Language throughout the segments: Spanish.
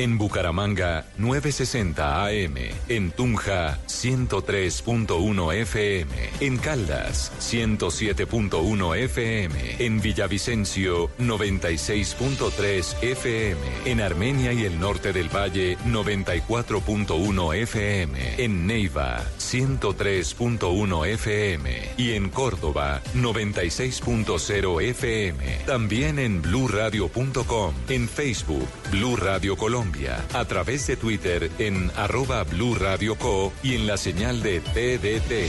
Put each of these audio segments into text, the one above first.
En Bucaramanga, 960 AM. En Tunja, 103.1 FM. En Caldas, 107.1 FM. En Villavicencio, 96.3 FM. En Armenia y el norte del Valle, 94.1 FM. En Neiva, 103.1 FM. Y en Córdoba, 96.0 FM. También en bluradio.com. En Facebook, Blue Radio Colombia. A través de Twitter en arroba Blue Radio Co. Y en la señal de TDT.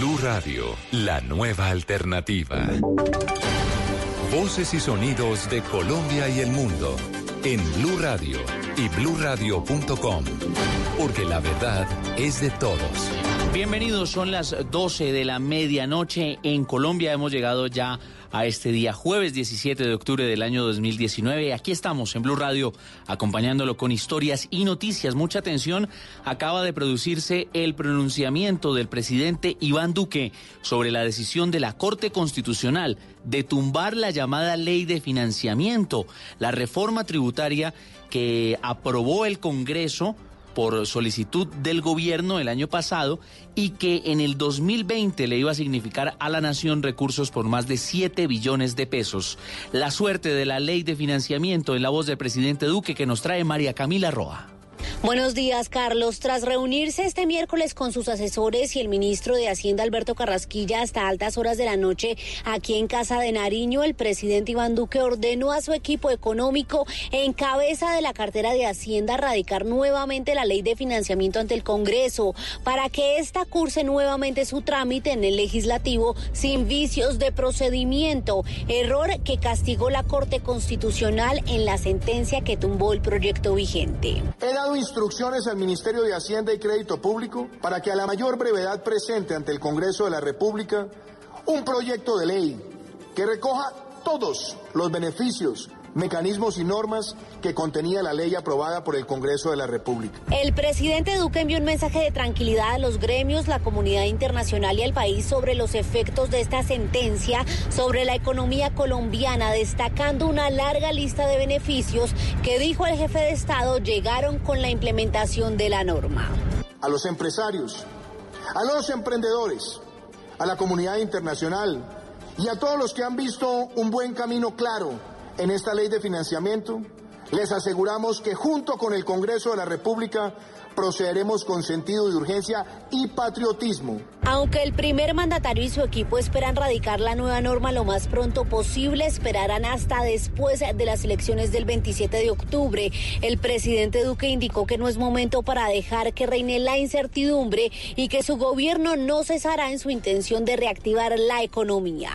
Blue Radio, la nueva alternativa. Voces y sonidos de Colombia y el mundo en Blue Radio y bluradio.com, porque la verdad es de todos. Bienvenidos, son las 12 de la medianoche en Colombia. Hemos llegado ya este día, jueves 17 de octubre del año 2019. Aquí estamos en Blue Radio, acompañándolo con historias y noticias. Mucha atención, acaba de producirse el pronunciamiento del presidente Iván Duque sobre la decisión de la Corte Constitucional de tumbar la llamada ley de financiamiento, la reforma tributaria que aprobó el Congreso por solicitud del gobierno el año pasado y que en el 2020 le iba a significar a la nación recursos por más de 7 billones de pesos. La suerte de la ley de financiamiento en la voz del presidente Duque que nos trae María Camila Roa. Buenos días, Carlos. Tras reunirse este miércoles con sus asesores y el ministro de Hacienda, Alberto Carrasquilla, hasta altas horas de la noche aquí en Casa de Nariño, el presidente Iván Duque ordenó a su equipo económico en cabeza de la cartera de Hacienda radicar nuevamente la ley de financiamiento ante el Congreso para que ésta curse nuevamente su trámite en el legislativo sin vicios de procedimiento, error que castigó la Corte Constitucional en la sentencia que tumbó el proyecto vigente instrucciones al Ministerio de Hacienda y Crédito Público para que a la mayor brevedad presente ante el Congreso de la República un proyecto de ley que recoja todos los beneficios mecanismos y normas que contenía la ley aprobada por el Congreso de la República. El presidente Duque envió un mensaje de tranquilidad a los gremios, la comunidad internacional y al país sobre los efectos de esta sentencia sobre la economía colombiana, destacando una larga lista de beneficios que dijo el jefe de Estado llegaron con la implementación de la norma. A los empresarios, a los emprendedores, a la comunidad internacional y a todos los que han visto un buen camino claro en esta ley de financiamiento, les aseguramos que junto con el Congreso de la República procederemos con sentido de urgencia y patriotismo. Aunque el primer mandatario y su equipo esperan radicar la nueva norma lo más pronto posible, esperarán hasta después de las elecciones del 27 de octubre. El presidente Duque indicó que no es momento para dejar que reine la incertidumbre y que su gobierno no cesará en su intención de reactivar la economía.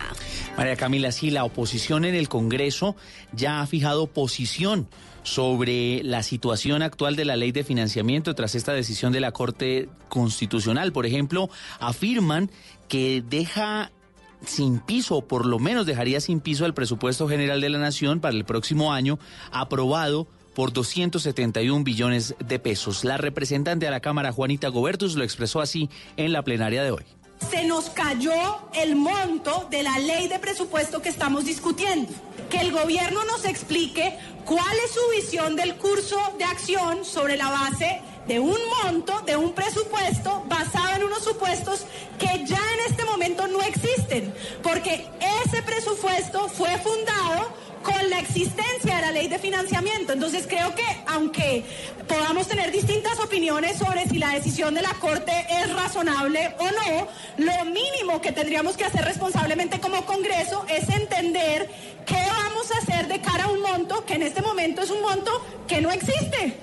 María Camila, sí, la oposición en el Congreso ya ha fijado posición sobre la situación actual de la ley de financiamiento tras esta decisión de la Corte Constitucional. Por ejemplo, afirman que deja sin piso, o por lo menos dejaría sin piso el presupuesto general de la Nación para el próximo año, aprobado por 271 billones de pesos. La representante a la Cámara, Juanita Gobertus, lo expresó así en la plenaria de hoy se nos cayó el monto de la ley de presupuesto que estamos discutiendo. Que el gobierno nos explique cuál es su visión del curso de acción sobre la base de un monto, de un presupuesto basado en unos supuestos que ya en este momento no existen, porque ese presupuesto fue fundado con la existencia de la ley de financiamiento. Entonces creo que aunque podamos tener distintas opiniones sobre si la decisión de la Corte es razonable o no, lo mínimo que tendríamos que hacer responsablemente como Congreso es entender qué vamos a hacer de cara a un monto que en este momento es un monto que no existe.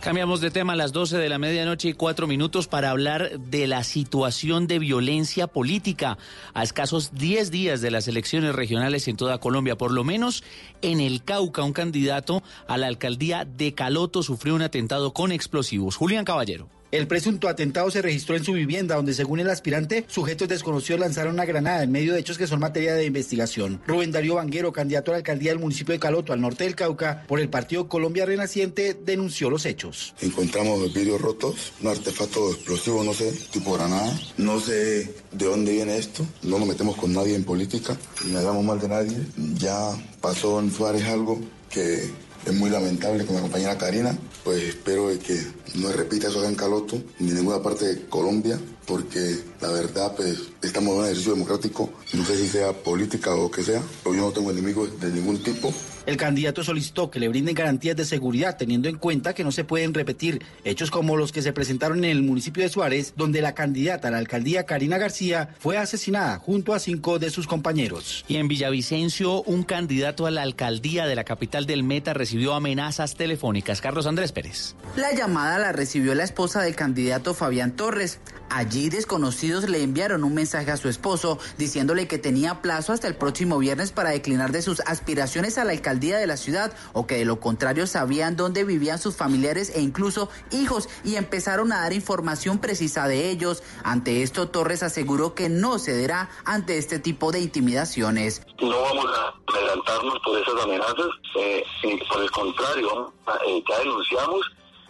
Cambiamos de tema a las 12 de la medianoche y cuatro minutos para hablar de la situación de violencia política a escasos 10 días de las elecciones regionales en toda Colombia. Por lo menos en el Cauca, un candidato a la alcaldía de Caloto sufrió un atentado con explosivos. Julián Caballero. El presunto atentado se registró en su vivienda, donde según el aspirante, sujetos desconocidos lanzaron una granada en medio de hechos que son materia de investigación. Rubén Darío Vanguero, candidato a la alcaldía del municipio de Caloto, al norte del Cauca, por el partido Colombia Renaciente, denunció los hechos. Encontramos vidrios rotos, un artefacto explosivo, no sé, tipo granada. No sé de dónde viene esto. No nos metemos con nadie en política, ni hagamos mal de nadie. Ya pasó en Suárez algo que es muy lamentable con la compañera Karina, pues espero que no repita eso en Caloto, ni en ninguna parte de Colombia, porque la verdad, pues estamos en un ejercicio democrático, no sé si sea política o que sea, pero yo no tengo enemigos de ningún tipo. El candidato solicitó que le brinden garantías de seguridad, teniendo en cuenta que no se pueden repetir hechos como los que se presentaron en el municipio de Suárez, donde la candidata a la alcaldía Karina García fue asesinada junto a cinco de sus compañeros. Y en Villavicencio, un candidato a la alcaldía de la capital del Meta recibió amenazas telefónicas. Carlos Andrés Pérez. La llamada la recibió la esposa del candidato Fabián Torres. Allí desconocidos le enviaron un mensaje a su esposo diciéndole que tenía plazo hasta el próximo viernes para declinar de sus aspiraciones a la alcaldía de la ciudad o que de lo contrario sabían dónde vivían sus familiares e incluso hijos y empezaron a dar información precisa de ellos. Ante esto Torres aseguró que no cederá ante este tipo de intimidaciones. No vamos a adelantarnos por esas amenazas, eh, por el contrario, eh, ya denunciamos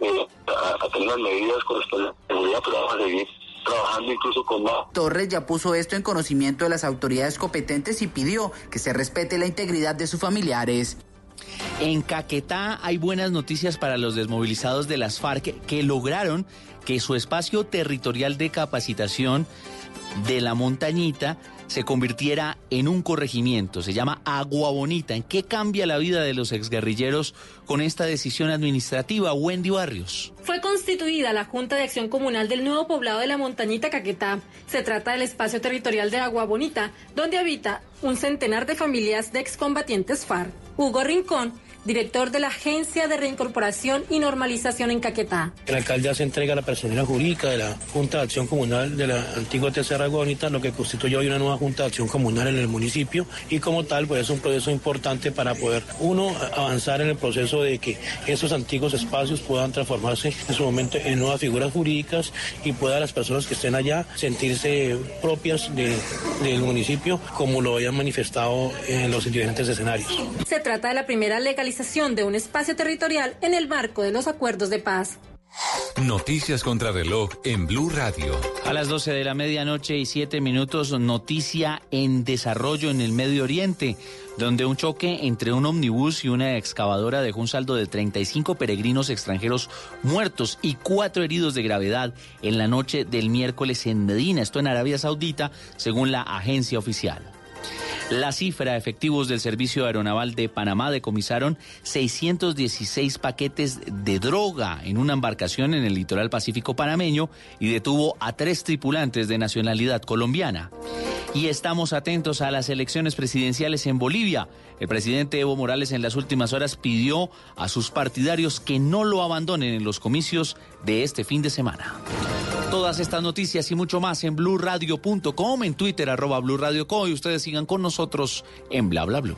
eh, a, a, tener las medidas correspondientes, pero vamos a seguir trabajando incluso con más. Torres ya puso esto en conocimiento de las autoridades competentes y pidió que se respete la integridad de sus familiares. En Caquetá hay buenas noticias para los desmovilizados de las FARC que lograron que su espacio territorial de capacitación de la montañita se convirtiera en un corregimiento. Se llama Agua Bonita. ¿En qué cambia la vida de los exguerrilleros con esta decisión administrativa? Wendy Barrios. Fue constituida la Junta de Acción Comunal del nuevo poblado de la Montañita Caquetá. Se trata del espacio territorial de Agua Bonita, donde habita un centenar de familias de excombatientes FARC. Hugo Rincón director de la Agencia de Reincorporación y Normalización en Caquetá. El alcalde hace entrega a la personalidad jurídica de la Junta de Acción Comunal de la antigua Tercera Bonita, lo que constituye hoy una nueva Junta de Acción Comunal en el municipio y como tal pues es un proceso importante para poder uno avanzar en el proceso de que esos antiguos espacios puedan transformarse en su momento en nuevas figuras jurídicas y puedan las personas que estén allá sentirse propias de, del municipio como lo hayan manifestado en los diferentes escenarios. Se trata de la primera legalización de un espacio territorial en el marco de los acuerdos de paz. Noticias contra reloj en Blue Radio. A las 12 de la medianoche y 7 minutos, noticia en desarrollo en el Medio Oriente, donde un choque entre un omnibus y una excavadora dejó un saldo de 35 peregrinos extranjeros muertos y cuatro heridos de gravedad en la noche del miércoles en Medina, esto en Arabia Saudita, según la agencia oficial. La cifra efectivos del Servicio Aeronaval de Panamá decomisaron 616 paquetes de droga en una embarcación en el litoral pacífico panameño y detuvo a tres tripulantes de nacionalidad colombiana. Y estamos atentos a las elecciones presidenciales en Bolivia. El presidente Evo Morales en las últimas horas pidió a sus partidarios que no lo abandonen en los comicios de este fin de semana. Todas estas noticias y mucho más en blurradio.com, en Twitter arroba y ustedes sigan con nosotros en bla bla blue.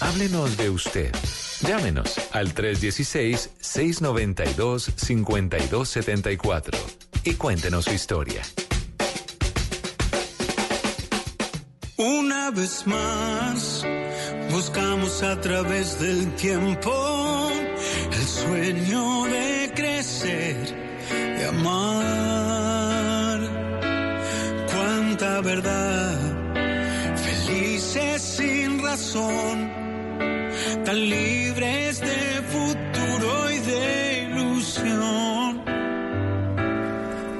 Háblenos de usted. Llámenos al 316-692-5274 y cuéntenos su historia. Una vez más, buscamos a través del tiempo el sueño de crecer, de amar. Cuánta verdad, felices sin razón libres de futuro y de ilusión.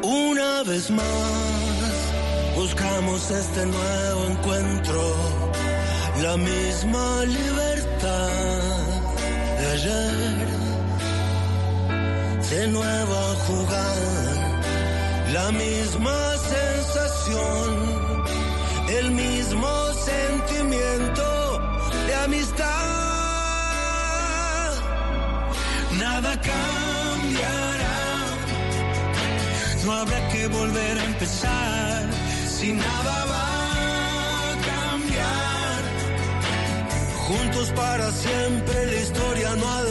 Una vez más, buscamos este nuevo encuentro, la misma libertad de ayer, de nuevo a jugar, la misma sensación, el mismo sentimiento de amistad. Nada cambiará, no habrá que volver a empezar, si nada va a cambiar. Juntos para siempre la historia no ha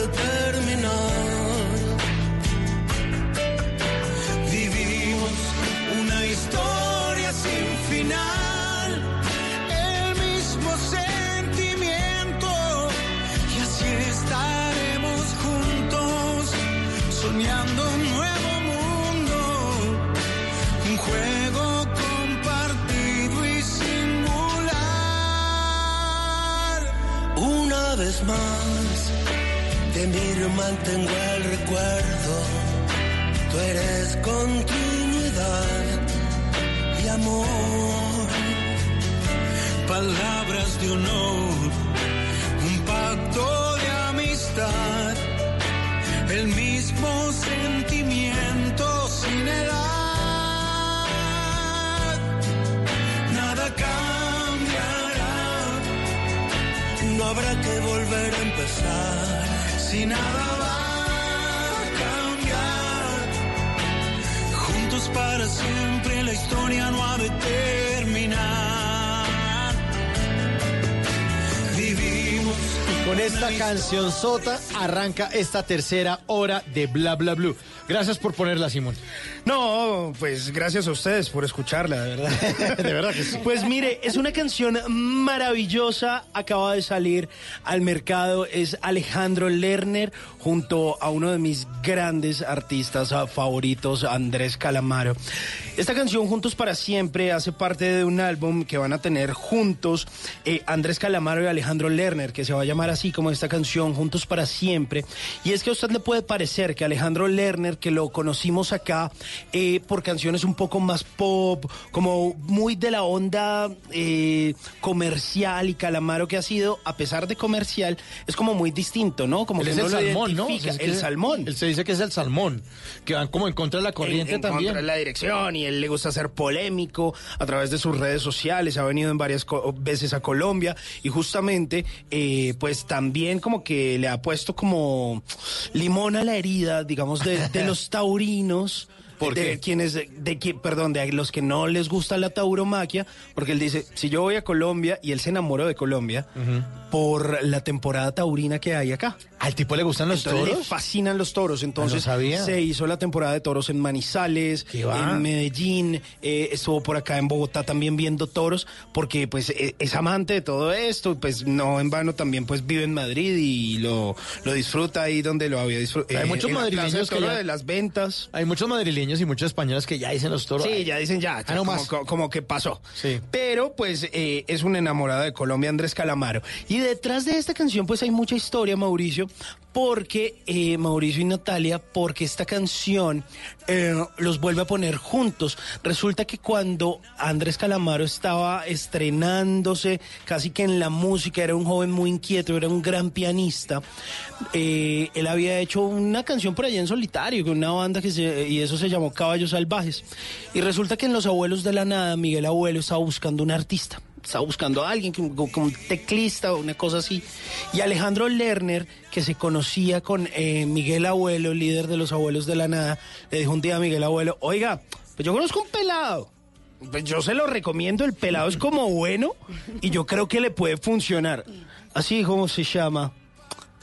Una vez más, de mí mantengo el recuerdo. Tú eres continuidad y amor. Palabras de honor, un pacto de amistad, el mismo sentimiento Habrá que volver a empezar. si nada va a cambiar. Juntos para siempre la historia no ha de terminar. Vivimos Con esta canción sota arranca esta tercera hora de Bla Bla Blue. Gracias por ponerla, Simón. No, pues gracias a ustedes por escucharla, de verdad. De verdad que sí. Pues mire, es una canción maravillosa, acaba de salir al mercado, es Alejandro Lerner junto a uno de mis grandes artistas favoritos, Andrés Calamaro. Esta canción, Juntos para Siempre, hace parte de un álbum que van a tener juntos eh, Andrés Calamaro y Alejandro Lerner, que se va a llamar así como esta canción, Juntos para Siempre. Y es que a usted le puede parecer que Alejandro Lerner, que lo conocimos acá eh, por canciones un poco más pop, como muy de la onda eh, comercial y Calamaro que ha sido, a pesar de comercial, es como muy distinto, ¿no? Como Él que es no el lo salmón, ¿no? Es el salmón. Él se dice que es el salmón, que van como en contra de la corriente en, en también. contra de la dirección y él le gusta ser polémico a través de sus redes sociales, ha venido en varias veces a Colombia y justamente eh, pues también como que le ha puesto como limón a la herida, digamos, de, de los taurinos. ¿Por de qué? quienes, de, que, perdón, de los que no les gusta la tauromaquia, porque él dice, si yo voy a Colombia y él se enamoró de Colombia por la temporada taurina que hay acá. ¿Al tipo le gustan los Entonces, toros? Le fascinan los toros. Entonces Ah, sabía. se hizo la temporada de toros en Manizales, en Medellín, eh, estuvo por acá en Bogotá también viendo toros, porque pues eh, es amante de todo esto, pues no en vano también pues vive en Madrid y lo, lo disfruta ahí donde lo había disfrutado. Hay muchos madrileños que ya- de las ventas. Hay muchos madrileños y muchos españoles que ya dicen los toros. Sí, ya dicen ya, Ah, ya no como, más. co- como que pasó. Sí. Pero pues eh, es un enamorado de Colombia, Andrés Calamaro. Y detrás de esta canción pues hay mucha historia, Mauricio, porque eh, Mauricio y Natalia, porque esta canción eh, los vuelve a poner juntos. Resulta que cuando Andrés Calamaro estaba estrenándose casi que en la música, era un joven muy inquieto, era un gran pianista, eh, él había hecho una canción por allá en solitario con una banda que se, y eso se llamó Caballos Salvajes. Y resulta que en Los Abuelos de la Nada, Miguel Abuelo estaba buscando un artista. Estaba buscando a alguien como un teclista o una cosa así. Y Alejandro Lerner, que se conocía con eh, Miguel Abuelo, líder de los Abuelos de la Nada, le dijo un día a Miguel Abuelo, oiga, pues yo conozco un pelado. Pues yo se lo recomiendo, el pelado es como bueno y yo creo que le puede funcionar. Así como se llama.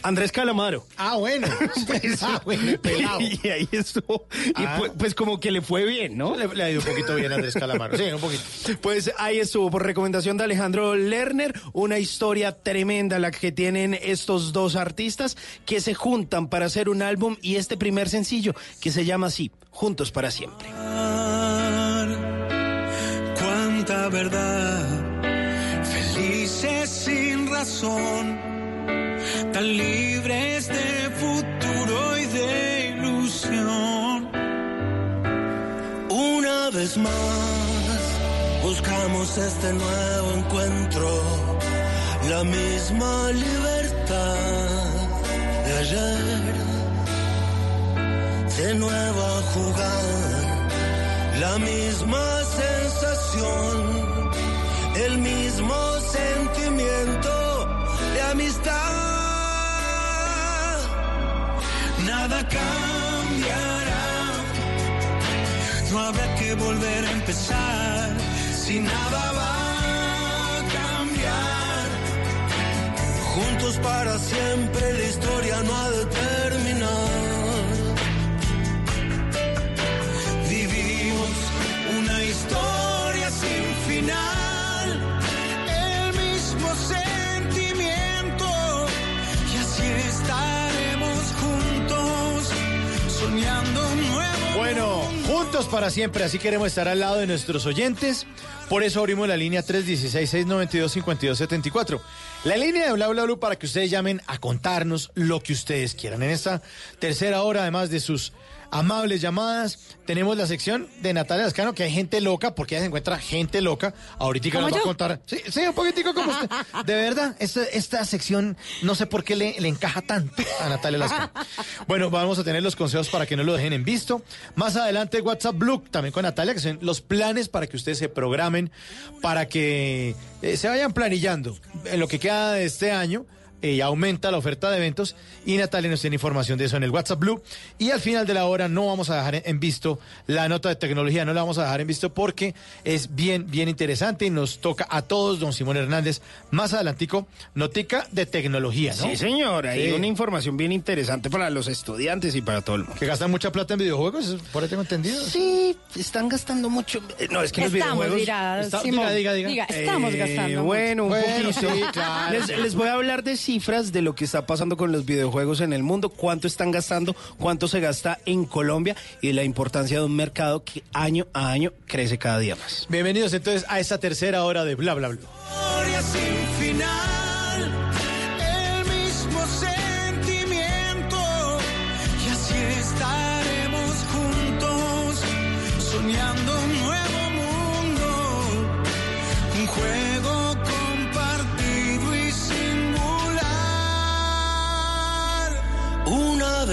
Andrés Calamaro. Ah, bueno. Ah, bueno, pelado. Y ahí estuvo. Y Ah. pues, pues como que le fue bien, ¿no? Le, le ha ido un poquito bien a Andrés Calamaro. Sí, un poquito. Pues ahí estuvo, por recomendación de Alejandro Lerner, una historia tremenda la que tienen estos dos artistas que se juntan para hacer un álbum y este primer sencillo que se llama así, Juntos para siempre. Cuánta verdad, felices sin razón, tan libres de futuro y de ilusión. Una vez más, buscamos este nuevo encuentro, la misma libertad de ayer, de nuevo a jugar, la misma sensación, el mismo Cambiará. No habrá que volver a empezar. Si nada va a cambiar. Juntos para siempre la historia no ha de terminar. Para siempre, así queremos estar al lado de nuestros oyentes. Por eso abrimos la línea 316-692-5274. La línea de Bla Bla Blue para que ustedes llamen a contarnos lo que ustedes quieran. En esta tercera hora, además de sus amables llamadas, tenemos la sección de Natalia Lascano, que hay gente loca, porque ella se encuentra gente loca. Ahorita ¿Como nos va a contar. Sí, sí, un poquitico como usted. De verdad, esta, esta sección no sé por qué le, le encaja tanto a Natalia Lascano. Bueno, vamos a tener los consejos para que no lo dejen en visto. Más adelante, WhatsApp Blue, también con Natalia, que son los planes para que ustedes se programen, para que eh, se vayan planillando en lo que queda de este año. Eh, aumenta la oferta de eventos y Natalia nos tiene información de eso en el WhatsApp Blue. Y al final de la hora no vamos a dejar en- visto la nota de tecnología, no la vamos a dejar en visto porque es bien, bien interesante y nos toca a todos, don Simón Hernández, más adelantico, notica de tecnología, ¿no? Sí, señor. Hay Sí. una información bien interesante para los estudiantes y para todo el mundo. Que gastan mucha plata en videojuegos, ¿eso por ahí tengo entendido. Sí, están gastando mucho. No, es que los Estamos, videojuegos. dirá Está- Simón. diga, diga, diga. estamos Eh, gastando. Bueno, un Bueno, poquito. sí, claro. Les, les voy a hablar de cifras de lo que está pasando con los videojuegos en el mundo, cuánto están gastando, cuánto se gasta en Colombia y de la importancia de un mercado que año a año crece cada día más. Bienvenidos entonces a esta tercera hora de Bla Bla Bla.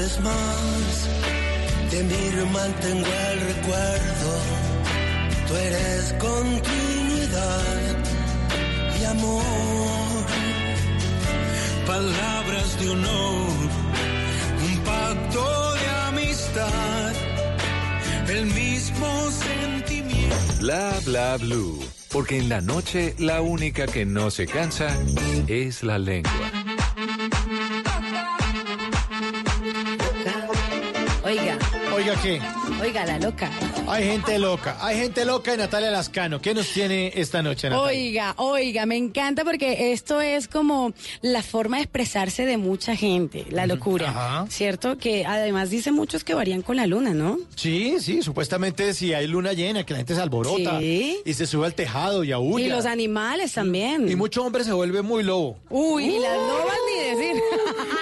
Vez más, de mí mantengo el recuerdo. Tú eres continuidad y amor. Palabras de honor. Un pacto de amistad. El mismo sentimiento. Bla bla blue. Porque en la noche la única que no se cansa es la lengua. Oiga, Oiga, ¿qué? oiga, la loca. Hay gente loca, hay gente loca y Natalia Lascano. ¿Qué nos tiene esta noche, Natalia? Oiga, oiga, me encanta porque esto es como la forma de expresarse de mucha gente, la locura, Ajá. ¿cierto? Que además dice muchos que varían con la luna, ¿no? Sí, sí, supuestamente si hay luna llena, que la gente se alborota Sí. y se sube al tejado y aúlla. Y los animales también. Y mucho hombre se vuelve muy lobo. Uy, y las lobas ni decir.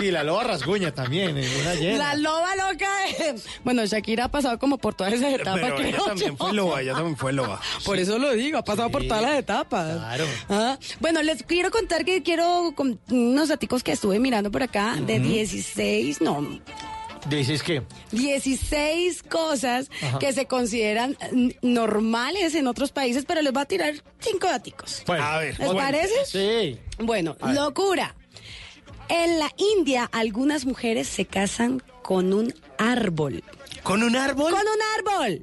Sí, la loba rasguña también, en luna llena. La loba loca. es- Bueno, Shakira ha pasado como por todas esas etapas. Pero ella creo también yo. fue loba, ella también fue loba. Por eso lo digo, ha pasado por todas las etapas. Claro. Ah, Bueno, les quiero contar que quiero con unos daticos que estuve mirando por acá de 16, no, ¿Dices qué? 16 cosas Ajá. que se consideran normales en otros países, pero les voy a tirar cinco daticos. Bueno, A ver, ¿Les bueno, parece? Sí. Bueno, A ver. En la India, algunas mujeres se casan con un árbol. ¿Con un árbol? ¡Con un árbol!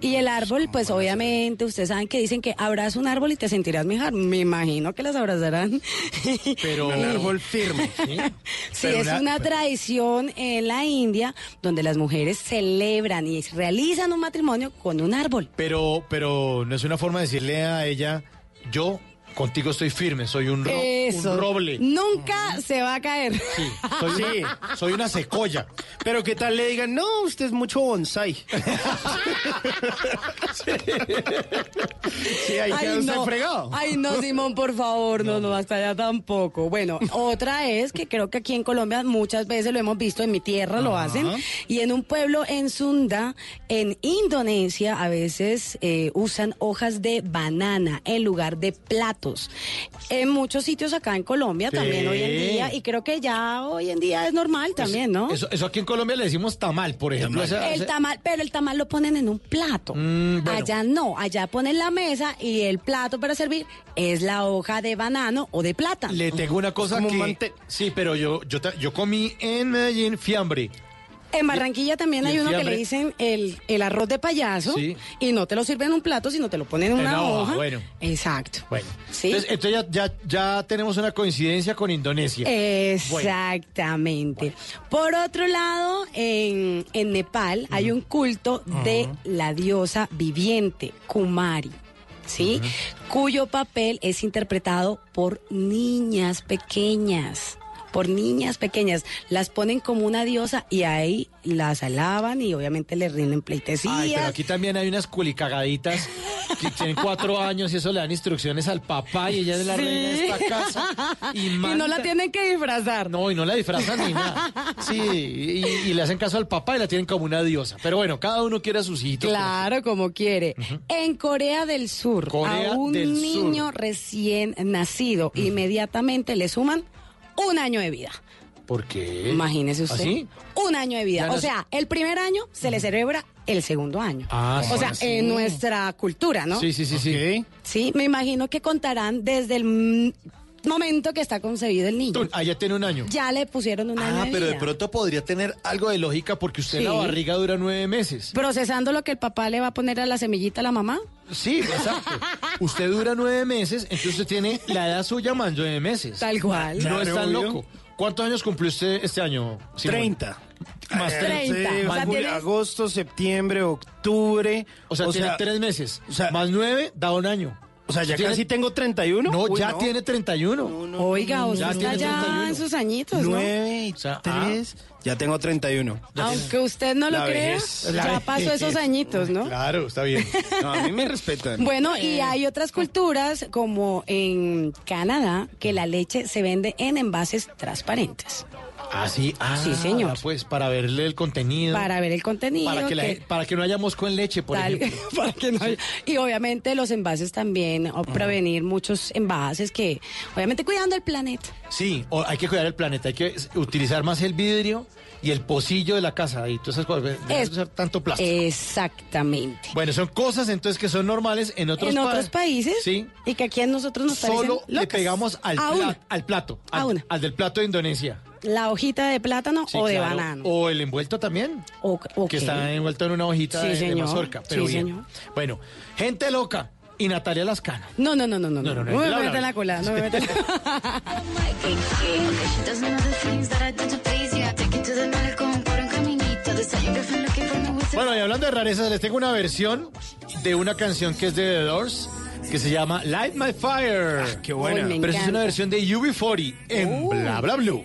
Y el árbol, pues obviamente, ustedes saben que dicen que abraza un árbol y te sentirás mejor. Me imagino que las abrazarán. Pero Un árbol firme. ¿sí? Sí, es una tradición en la India donde las mujeres celebran y realizan un matrimonio con un árbol. Pero, pero no es una forma de decirle a ella, yo Contigo estoy firme, soy un, ro- Eso. un roble. Nunca se va a caer. Soy, Sí. una, soy una secoya. Pero qué tal le digan, no, usted es mucho bonsai. sí, ahí queda usted no. fregado. Ay, no, Simón, por favor, no, no, hasta allá tampoco. Bueno, otra es que creo que aquí en Colombia muchas veces lo hemos visto, en mi tierra lo hacen, y en un pueblo en Sunda, en Indonesia, a veces eh, usan hojas de banana en lugar de En muchos sitios acá en Colombia también hoy en día, y creo que ya hoy en día es normal también, ¿no? Eso, eso aquí en Colombia le decimos tamal, por ejemplo. El tamal, pero el tamal lo ponen en un plato. Mm, bueno. Allá no, allá ponen la mesa y el plato para servir es la hoja de banano o de plátano. Le tengo una cosa como un que... mante- Sí, pero yo, yo, yo comí en Medellín fiambre. En Barranquilla también hay uno que le dicen el, el arroz de payaso Sí. y no te lo sirven en un plato, sino te lo ponen en una hoja, hoja. bueno. Exacto. Bueno, ¿Sí? entonces, entonces ya, ya, ya tenemos una coincidencia con Indonesia. Exactamente. Por otro lado, en, en Nepal hay un culto de la diosa viviente, Kumari. ¿Sí? Cuyo papel es interpretado por niñas pequeñas. Por niñas pequeñas. Las ponen como una diosa y ahí las alaban y obviamente les rinden pleitesías. Ay, pero aquí también hay unas culicagaditas que tienen cuatro años y eso le dan instrucciones al papá y ella es la Sí. reina de esta casa. Y, Y no la manda- tienen que disfrazar. No, y no la disfrazan ni nada. Sí, y, y le hacen caso al papá y la tienen como una diosa. Pero bueno, cada uno quiere a sus hijitos. Claro, como quiere. En Corea del Sur, Corea a un Sur. niño recién nacido, inmediatamente le suman un año de vida. ¿Por qué? Imagínese usted. ¿Así? Un año de vida. Ya O sea, el primer año se le celebra el segundo año. Ah, o sí. sea, en nuestra cultura, ¿no? Sí, sí, sí, sí. Sí, me imagino que contarán desde el momento que está concebido el niño. Tú, Allá tiene un año. Ya le pusieron un año Ah, pero de vida. pronto podría tener algo de lógica porque usted en la Sí. barriga dura nueve meses. Procesando lo que el papá le va a poner a la semillita a la mamá. Sí, exacto. usted dura nueve meses, entonces usted tiene la edad suya más nueve meses. Tal cual. No Claro, es tan obvio. loco. ¿Cuántos años cumplió usted este año? 30. Más Eh, 30. sí, O sea, julio, tienes- agosto, septiembre, octubre. O sea, tiene tres meses. o sea- más nueve da un año. O sea, ya ¿Tiene- casi tengo 31. No, Uy, ya tiene 31. Oiga, usted Ya está ya 31. en sus añitos, ¿no? 9 y O sea, 3. Ya tengo 31. Aunque usted no lo La crea, vejez. ya pasó esos añitos, ¿no? Claro, está bien. No, a mí me respetan. Bueno, y hay otras culturas, como en Canadá, que la leche se vende en envases transparentes. Ah, sí, ah, Sí, señor. Pues para verle el contenido. Para ver el contenido. para que, la- que- para que no haya mosco en leche, por tal- ejemplo. para que no haya- Y obviamente los envases también, o prevenir muchos envases que, obviamente cuidando el planeta. Sí, o hay que cuidar el planeta, hay que utilizar más el vidrio y el pocillo de la casa y todas esas cosas. Es- usar tanto plástico. Exactamente. Bueno, son cosas entonces que son normales en otros, en pa- otros países. Sí. Y que aquí a nosotros nos parecen Solo le locas. pegamos al, A al plato, A al, una. al del plato de Indonesia. La hojita de plátano Sí, o de claro. banano. O el envuelto también, O, ok. que está envuelto en una hojita Sí, de, de mazorca. Pero Sí, bien. señor. Bueno, gente loca y Natalia Lascano. No, no, no, no, no. No, no, no, No me bla, bla, meta en bla. la cola, no me meta en la Bueno, y hablando de rarezas, les tengo una versión de una canción que es de The Doors, que se llama Light My Fire. qué buena. Uy, me Pero es una versión de UB40 en Bla Bla Blue.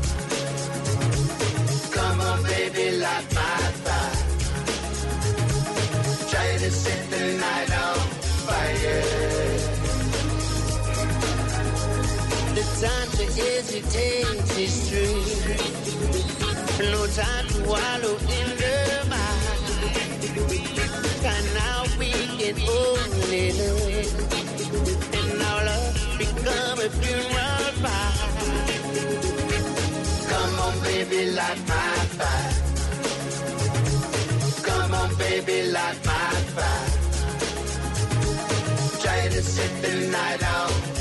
Baby, light my fire. Try to set the night on fire. The time to hesitate is through. No time to wallow in the mind. And now we can only live. And our love become a funeral fire. Baby, light my fire. Come on, baby, light my fire. Try to set the night on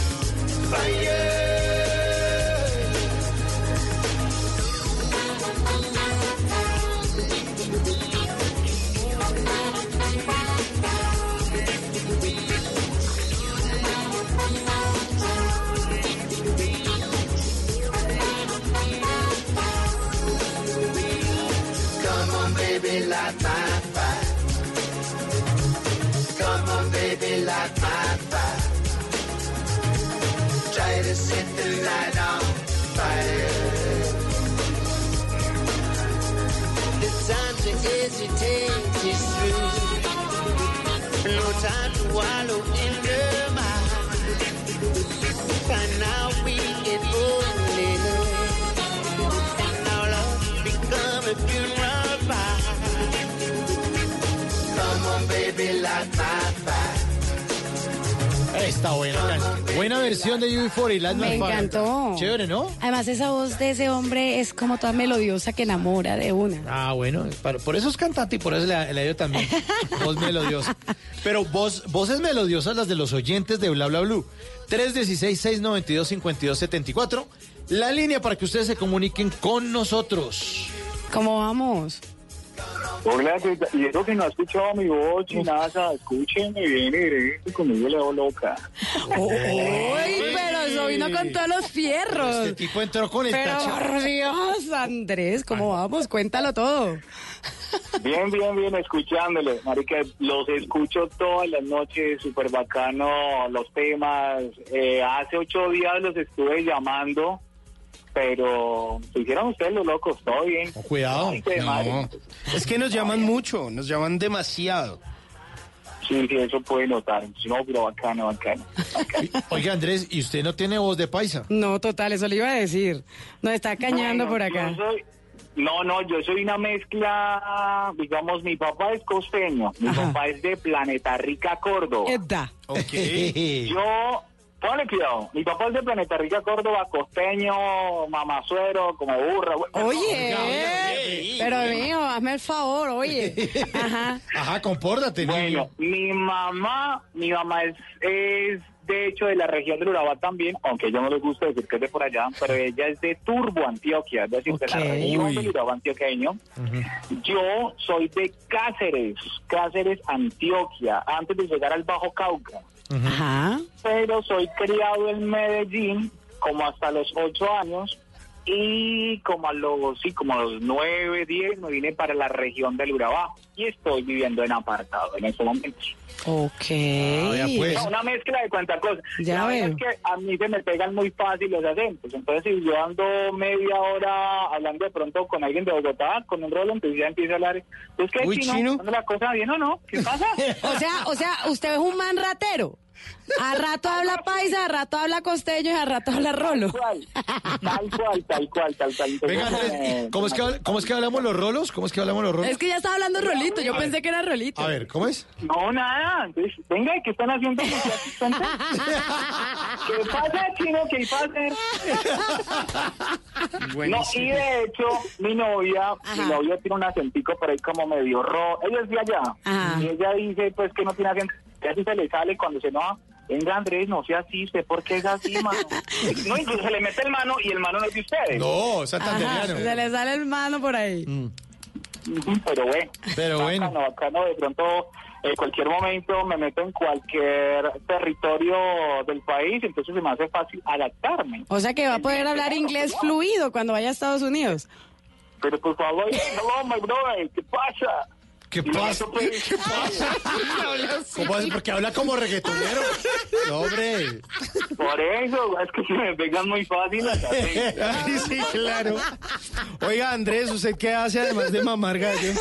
wallow in the mire. And now we can Está buena canción. Buena versión de UB40 y Light My Me encantó. Chévere, ¿no? Además, esa voz de ese hombre es como toda melodiosa que enamora de una. Ah, bueno, por eso es cantante y por eso le, le dio también voz melodiosa. Pero voz, voces melodiosas las de los oyentes de Bla Bla Blue. 316-692-5274. La línea para que ustedes se comuniquen con nosotros. ¿Cómo vamos? Hola, y eso que no ha escuchado mi voz, chinaza, escúchenme bien y directo, conmigo le hago loca. Uy, pero eso vino con todos los fierros. Este tipo entró con el Pero tacho. por Dios, Andrés, ¿cómo vamos? Cuéntalo todo. Bien, bien, bien, escuchándole. Marica, los escucho todas las noches, súper bacano los temas. Eh, hace ocho días los estuve llamando, pero se hicieron ustedes los locos, todo bien. Cuidado. Madre. No, es que nos llaman mucho, nos llaman demasiado. Sí, sí, eso puede notar. No, pero bacano, bacano. Oiga, Andrés, ¿y usted no tiene voz de paisa? No, total, eso le iba a decir. Nos está cañando por acá. yo soy- no, no, yo soy una mezcla, digamos, mi papá es costeño, mi papá es de Planeta Rica, Córdoba. Edda. Yo, ponle cuidado, mi papá es de Planeta Rica, Córdoba, costeño, mamazuero, como burra. bueno, Oye, pero mío, hazme el favor, oye. Ajá. Ajá, compórtate, Bueno, mi mamá, mi mamá es, es de hecho de la región del Urabá también, aunque a ella no le gusta decir que es de por allá, pero ella es de Turbo, Antioquia, es decir, de la región Uy. del Urabá antioqueño. Yo soy de Cáceres, Cáceres, Antioquia, antes de llegar al Bajo Cauca. Ajá. Pero soy criado en Medellín como hasta los ocho años y como a los, sí, como a los nueve, diez me vine para la región del Urabá y estoy viviendo en apartado en este momento. Ok. No, una mezcla de cuantas cosas. Ya la es que a mí se me pegan muy fácil los acentos. Entonces, si yo ando media hora hablando de pronto con alguien de Bogotá, con un rolo, entonces ya empieza a hablar. Pues, ¿qué Uy, chino? chino. ¿Anda la cosa bien o no? ¿Qué pasa? O sea, o sea, usted es un man ratero. A rato habla paisa, a rato habla costeño y a rato habla rolo. Tal cual, tal cual, tal cual. Venga, Andrés, ¿cómo es, que, ¿cómo es que hablamos los rolos? ¿Cómo es que hablamos los rolos? Es que ya estaba hablando rolito, yo A ver. pensé que era rolito. A ver, ¿cómo es? No, nada. Entonces, venga, ¿qué están haciendo? ¿Qué pasa, chino? ¿Qué pasa? No, y de hecho, mi novia, mi novia tiene un acentico por ahí como medio rojo. Ella es de allá. Ajá. Y ella dice, pues, que no tiene acento. Y así se le sale cuando se enoja. Venga, Andrés, no sea así. ¿Usted por qué es así, mano? No, incluso se le mete el mano y el mano no es de ustedes. No, Ajá, se le sale el mano por ahí. Ujú, Pero bueno. Pero bueno. Bacano, bacano. De pronto, en cualquier momento me meto en cualquier territorio del país, entonces se me hace fácil adaptarme. O sea que va a poder hablar inglés fluido cuando vaya a Estados Unidos. Pero por favor, hello, my brother, ¿qué pasa? ¿Qué pasa? ¿Qué pasa? ¿Cómo hace? Porque habla como reggaetonero. No, hombre. Por eso, es que se me pegan muy fácil las Ay, sí, claro. Oiga, Andrés, ¿usted qué hace además de mamar gallo?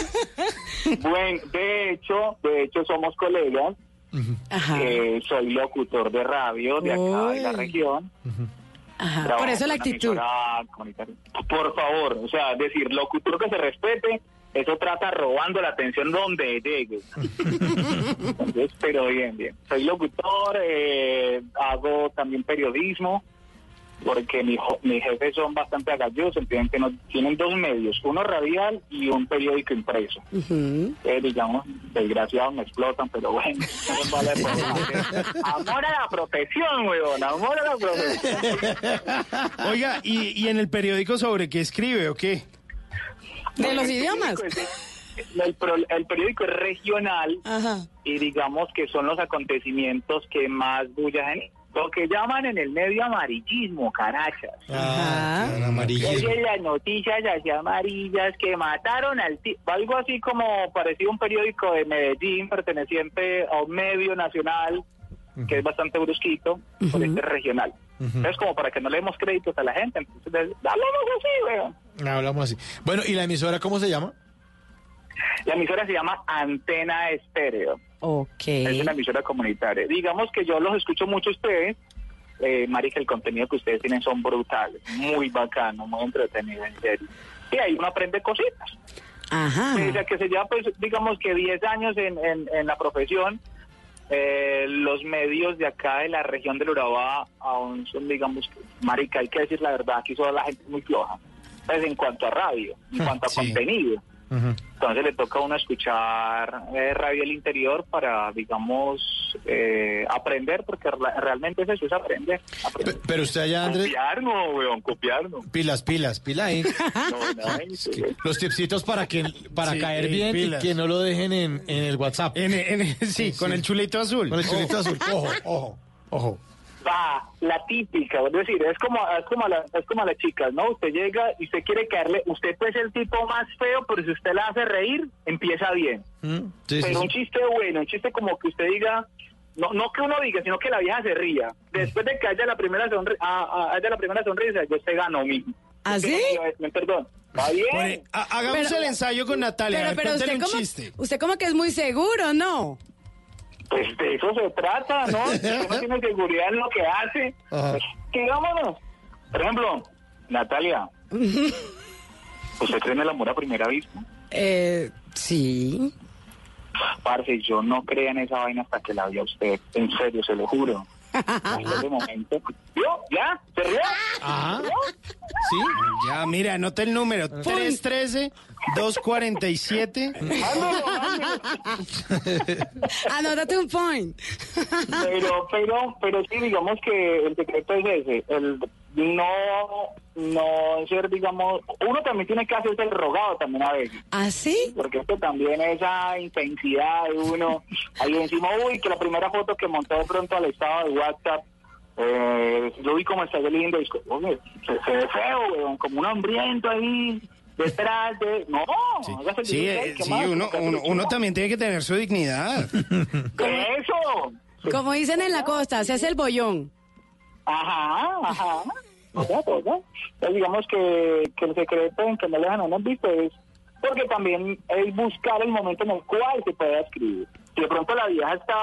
Bueno, de hecho, de hecho somos colegas. Eh, soy locutor de radio de acá de la región. Ajá. Por eso la actitud. emisora. Por favor, o sea, decir locutor que se respete, eso trata robando la atención donde llegue. Entonces, pero bien, bien. Soy locutor, eh, hago también periodismo porque mi, mis jefes son bastante agallosos, entienden que no, tienen dos medios, uno radial y un periódico impreso. Eh, digamos, desgraciados me explotan, pero bueno, no vale. Amor a la profesión, weón, amor a la profesión. Oiga, ¿y, y en el periódico sobre qué escribe o qué? ¿De los idiomas? El, periódico es regional y digamos que son los acontecimientos que más bulla en lo que llaman en el medio amarillismo, carachas. Ah, amarillismo. Oye, las noticias así amarillas que mataron al tipo, algo así como parecido a un periódico de Medellín perteneciente a un medio nacional que es bastante brusquito, por este regional. Es como para que no le demos créditos a la gente, entonces hablamos así, weón. Hablamos así. Bueno, ¿y la emisora cómo se llama? La emisora se llama Antena Estéreo. Ok. Es una emisora comunitaria. Digamos que yo los escucho mucho a ustedes. Eh, Marica, el contenido que ustedes tienen son brutales. Muy bacano, muy entretenido, en serio. Y ahí uno aprende cositas. Ajá. Pese a que se lleva, pues, digamos que 10 años en, en, en la profesión, eh, los medios de acá de la región del Urabá aún son, digamos, marica, hay que decir la verdad, aquí solo la gente es muy floja. Pues en cuanto a radio, en cuanto a Sí. contenido. Entonces le toca a uno escuchar eh, radio del interior para, digamos, eh, aprender, porque realmente es eso, es aprender. aprender. Pero usted allá, Andrés, Copiarnos, weón, copiarnos. pilas, pilas, pila ahí. No, no, Es que Los tipsitos para que para Sí, caer eh, bien pilas. y que no lo dejen en, en el WhatsApp. En- en- sí, con el chulito azul. Con el chulito azul. Ojo, ojo, ojo. Va, la típica, es decir, es como, es como la, es como a las chicas, ¿no? Usted llega y usted quiere caerle, usted puede ser el tipo más feo, pero si usted la hace reír, empieza bien. Mm, Sí, pero sí. un chiste bueno, un chiste como que usted diga, no, no que uno diga, sino que la vieja se ría. Después de que haya la primera sonrisa, haya la primera sonrisa, yo se ganó mismo. ¿Ah, sí? Perdón. Va bien. Bueno, hagamos Pero- el ensayo con Natalia. Pero, ver, pero cuéntele usted un como, chiste. usted como que es muy seguro, ¿no? Pues de eso se trata, ¿no? Si usted no tiene seguridad en lo que hace, pues, digámonos. Por ejemplo, Natalia, ¿usted cree en el amor a primera vista? Eh, sí. Parce, yo no creía en esa vaina hasta que la vi a usted. En serio, se lo juro. Hasta ese momento. ¿Vio? ¿Ya? ¿Se rió? Ajá. Sí. Ya, mira, anota el número. 313-247. Ándalo, ándalo. Anótate un point. Pero, pero, pero sí, digamos que el secreto es ese, el no, no ser, digamos, uno también tiene que hacerse el rogado también a veces. ¿Ah, sí? Porque esto también esa intensidad de uno, ahí encima, uy, que la primera foto que montó de pronto al estado de WhatsApp, eh, yo vi como está de lindo, y oye, se, se ve feo, weón, como un hambriento ahí, detrás de, no, Sí, difícil, eh, ¿qué sí más? uno, uno, también tiene que tener su dignidad. Eso. Como dicen en la costa, se hace el bollón. Ajá, ajá. Oiga, oiga. Entonces, digamos que, que el secreto en que no le dejan a uno visto es porque también es buscar el momento en el cual se pueda escribir. Si de pronto la vieja está...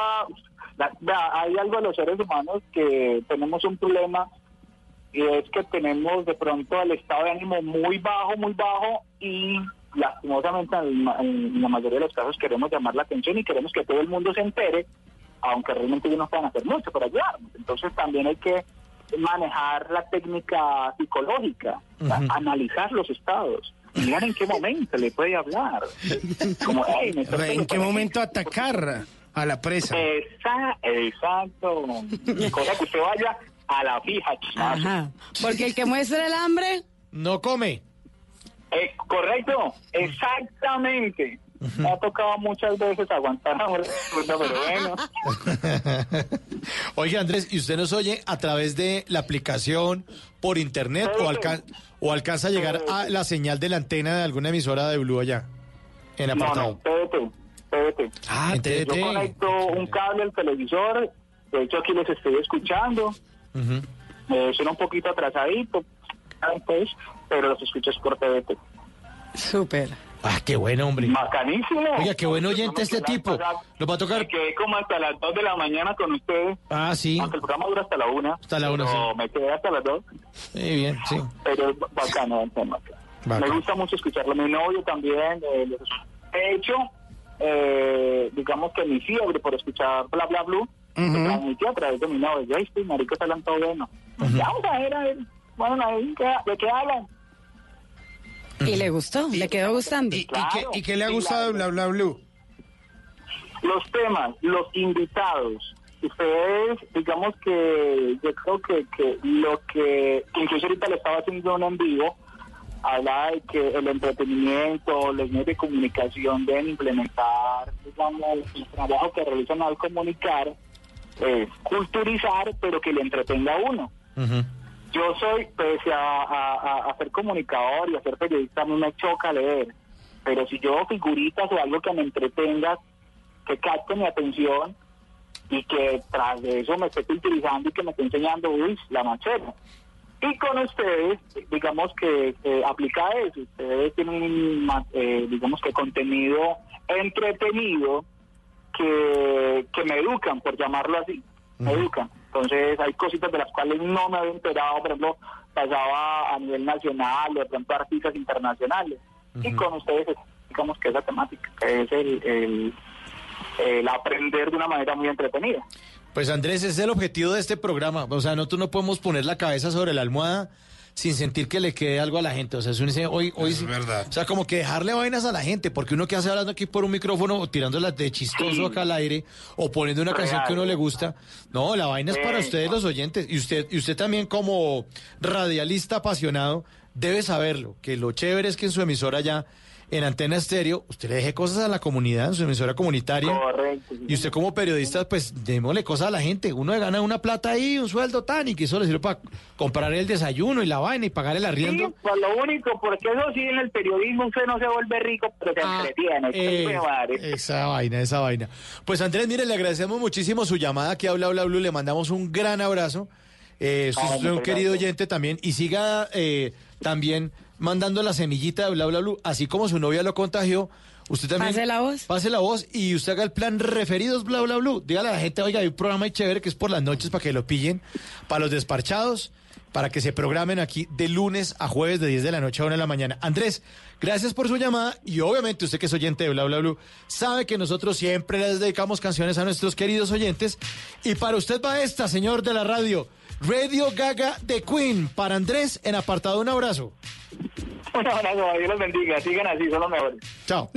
la- hay algo de los seres humanos que tenemos un problema y es que tenemos de pronto el estado de ánimo muy bajo, muy bajo y lastimosamente en, en la mayoría de los casos queremos llamar la atención y queremos que todo el mundo se entere, aunque realmente ellos no puedan hacer mucho para ayudarnos. Entonces también hay que manejar la técnica psicológica, analizar los estados, mirar en qué momento le puede hablar. Como, "Ey, me estoy ¿En qué momento atacar a la presa? Esa- exacto. Cosa que usted vaya a la fija. Ajá. Porque el que muestra el hambre. No come. Eh, correcto, exactamente. Me ha tocado muchas veces aguantar la pero bueno. Oye, Andrés, ¿y usted nos oye a través de la aplicación, por internet o, alca- o alcanza a llegar a la señal de la antena de alguna emisora de Blue allá? En No, no, apartado. PDT, PDT. Ah, Yo conecto un cable al televisor, de hecho aquí les estoy escuchando, eh, suena un poquito atrasadito, pues, pero los escuchas por TDT. Súper. Ah, qué bueno, hombre. Bacanísimo. Oiga, qué buen oyente este tipo. Lo va a tocar. Me quedé como hasta las 2 de la mañana con ustedes. Ah, sí. Aunque el programa dura hasta la 1. Hasta la una, pero sí. me quedé hasta las 2. Sí, bien, sí. Pero es bacano el tema. Bacano. Me gusta mucho escucharlo. Mi novio también. eh, de hecho, eh, digamos que mi fiebre por escuchar Bla Bla Blue se transmitió a través de mi novio. Yo, sí, marico, está hablando todo bueno. Ya, Vamos a ver, a ver. bueno, ahí, ¿qué- ¿de qué hablan? Y le gustó, le quedó gustando. ¿Y, qué, y qué le ha gustado de Bla Bla Blue? Los temas, los invitados. Ustedes, digamos que yo creo que, que lo que, incluso ahorita le estaba haciendo un en vivo, habla de que el entretenimiento, los medios de comunicación deben implementar, digamos, el trabajo que realizan al comunicar, culturizar, pero que le entretenga a uno. Yo soy, pese a, a- ser comunicador y a ser periodista, a mí me choca leer. Pero si yo veo figuritas o algo que me entretenga, que capte mi atención y que tras de eso me esté utilizando y que me esté enseñando, uy, la manchera. Y con ustedes, digamos que eh, aplica eso. Ustedes tienen, eh, digamos que contenido entretenido que, que me educan, por llamarlo así. Me educan. Entonces hay cositas de las cuales no me había enterado, por ejemplo, pasaba a nivel nacional o de pronto artistas internacionales. Y con ustedes, digamos que esa temática, que es el, el, el aprender de una manera muy entretenida. Pues Andrés, ese es el objetivo de este programa. O sea, nosotros no podemos poner la cabeza sobre la almohada sin sentir que le quede algo a la gente. O sea, es un- hoy, hoy sí- verdad. O sea, como que dejarle vainas a la gente, porque uno que hace hablando aquí por un micrófono o tirándolas de chistoso acá al aire o poniendo una canción que a uno le gusta. No, la vaina es para ustedes los oyentes. Y usted, y usted también como radialista apasionado debe saberlo, que lo chévere es que en su emisora ya, en Antena Estéreo, usted le deje cosas a la comunidad, en su emisora comunitaria. Correcto. Y usted como periodista, pues démosle cosas a la gente. Uno le gana una plata ahí, un sueldo tan, y que eso le sirve para comprar el desayuno y la vaina y pagar el Sí, arriendo. pues lo único, porque eso sí en el periodismo usted no se vuelve rico, pero se entretiene. Eh, Qué madre. esa vaina, esa vaina. Pues Andrés, mire, le agradecemos muchísimo su llamada aquí a Bla Bla Blue, le mandamos un gran abrazo. Eh, usted Ah, es un querido oyente también y siga eh, también mandando la semillita de Bla Bla Blue, así como su novia lo contagió. Usted también Pase la voz. Pase la voz y usted haga el plan referidos Bla Bla Blue. Dígale a la gente, oiga, hay un programa chévere que es por las noches para que lo pillen, para los desparchados, para que se programen aquí de lunes a jueves de 10 de la noche a 1 de la mañana. Andrés, gracias por su llamada y obviamente usted que es oyente de Bla Bla Blue sabe que nosotros siempre les dedicamos canciones a nuestros queridos oyentes y para usted va esta, señor de la radio, Radio Gaga de Queen, para Andrés en apartado un abrazo. Un abrazo, Dios los bendiga. Sigan así, son los mejores. Chao.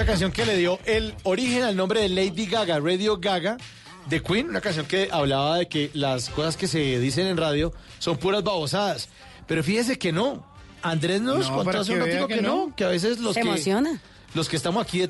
Esa canción que le dio el origen al nombre de Lady Gaga, Radio Gaga, de Queen, una canción que hablaba de que las cosas que se dicen en radio son puras babosadas. Pero fíjese que no. Andrés nos No, contó hace que un ratito que que, no. no. que a veces los Se que... emociona. Los que estamos aquí eh,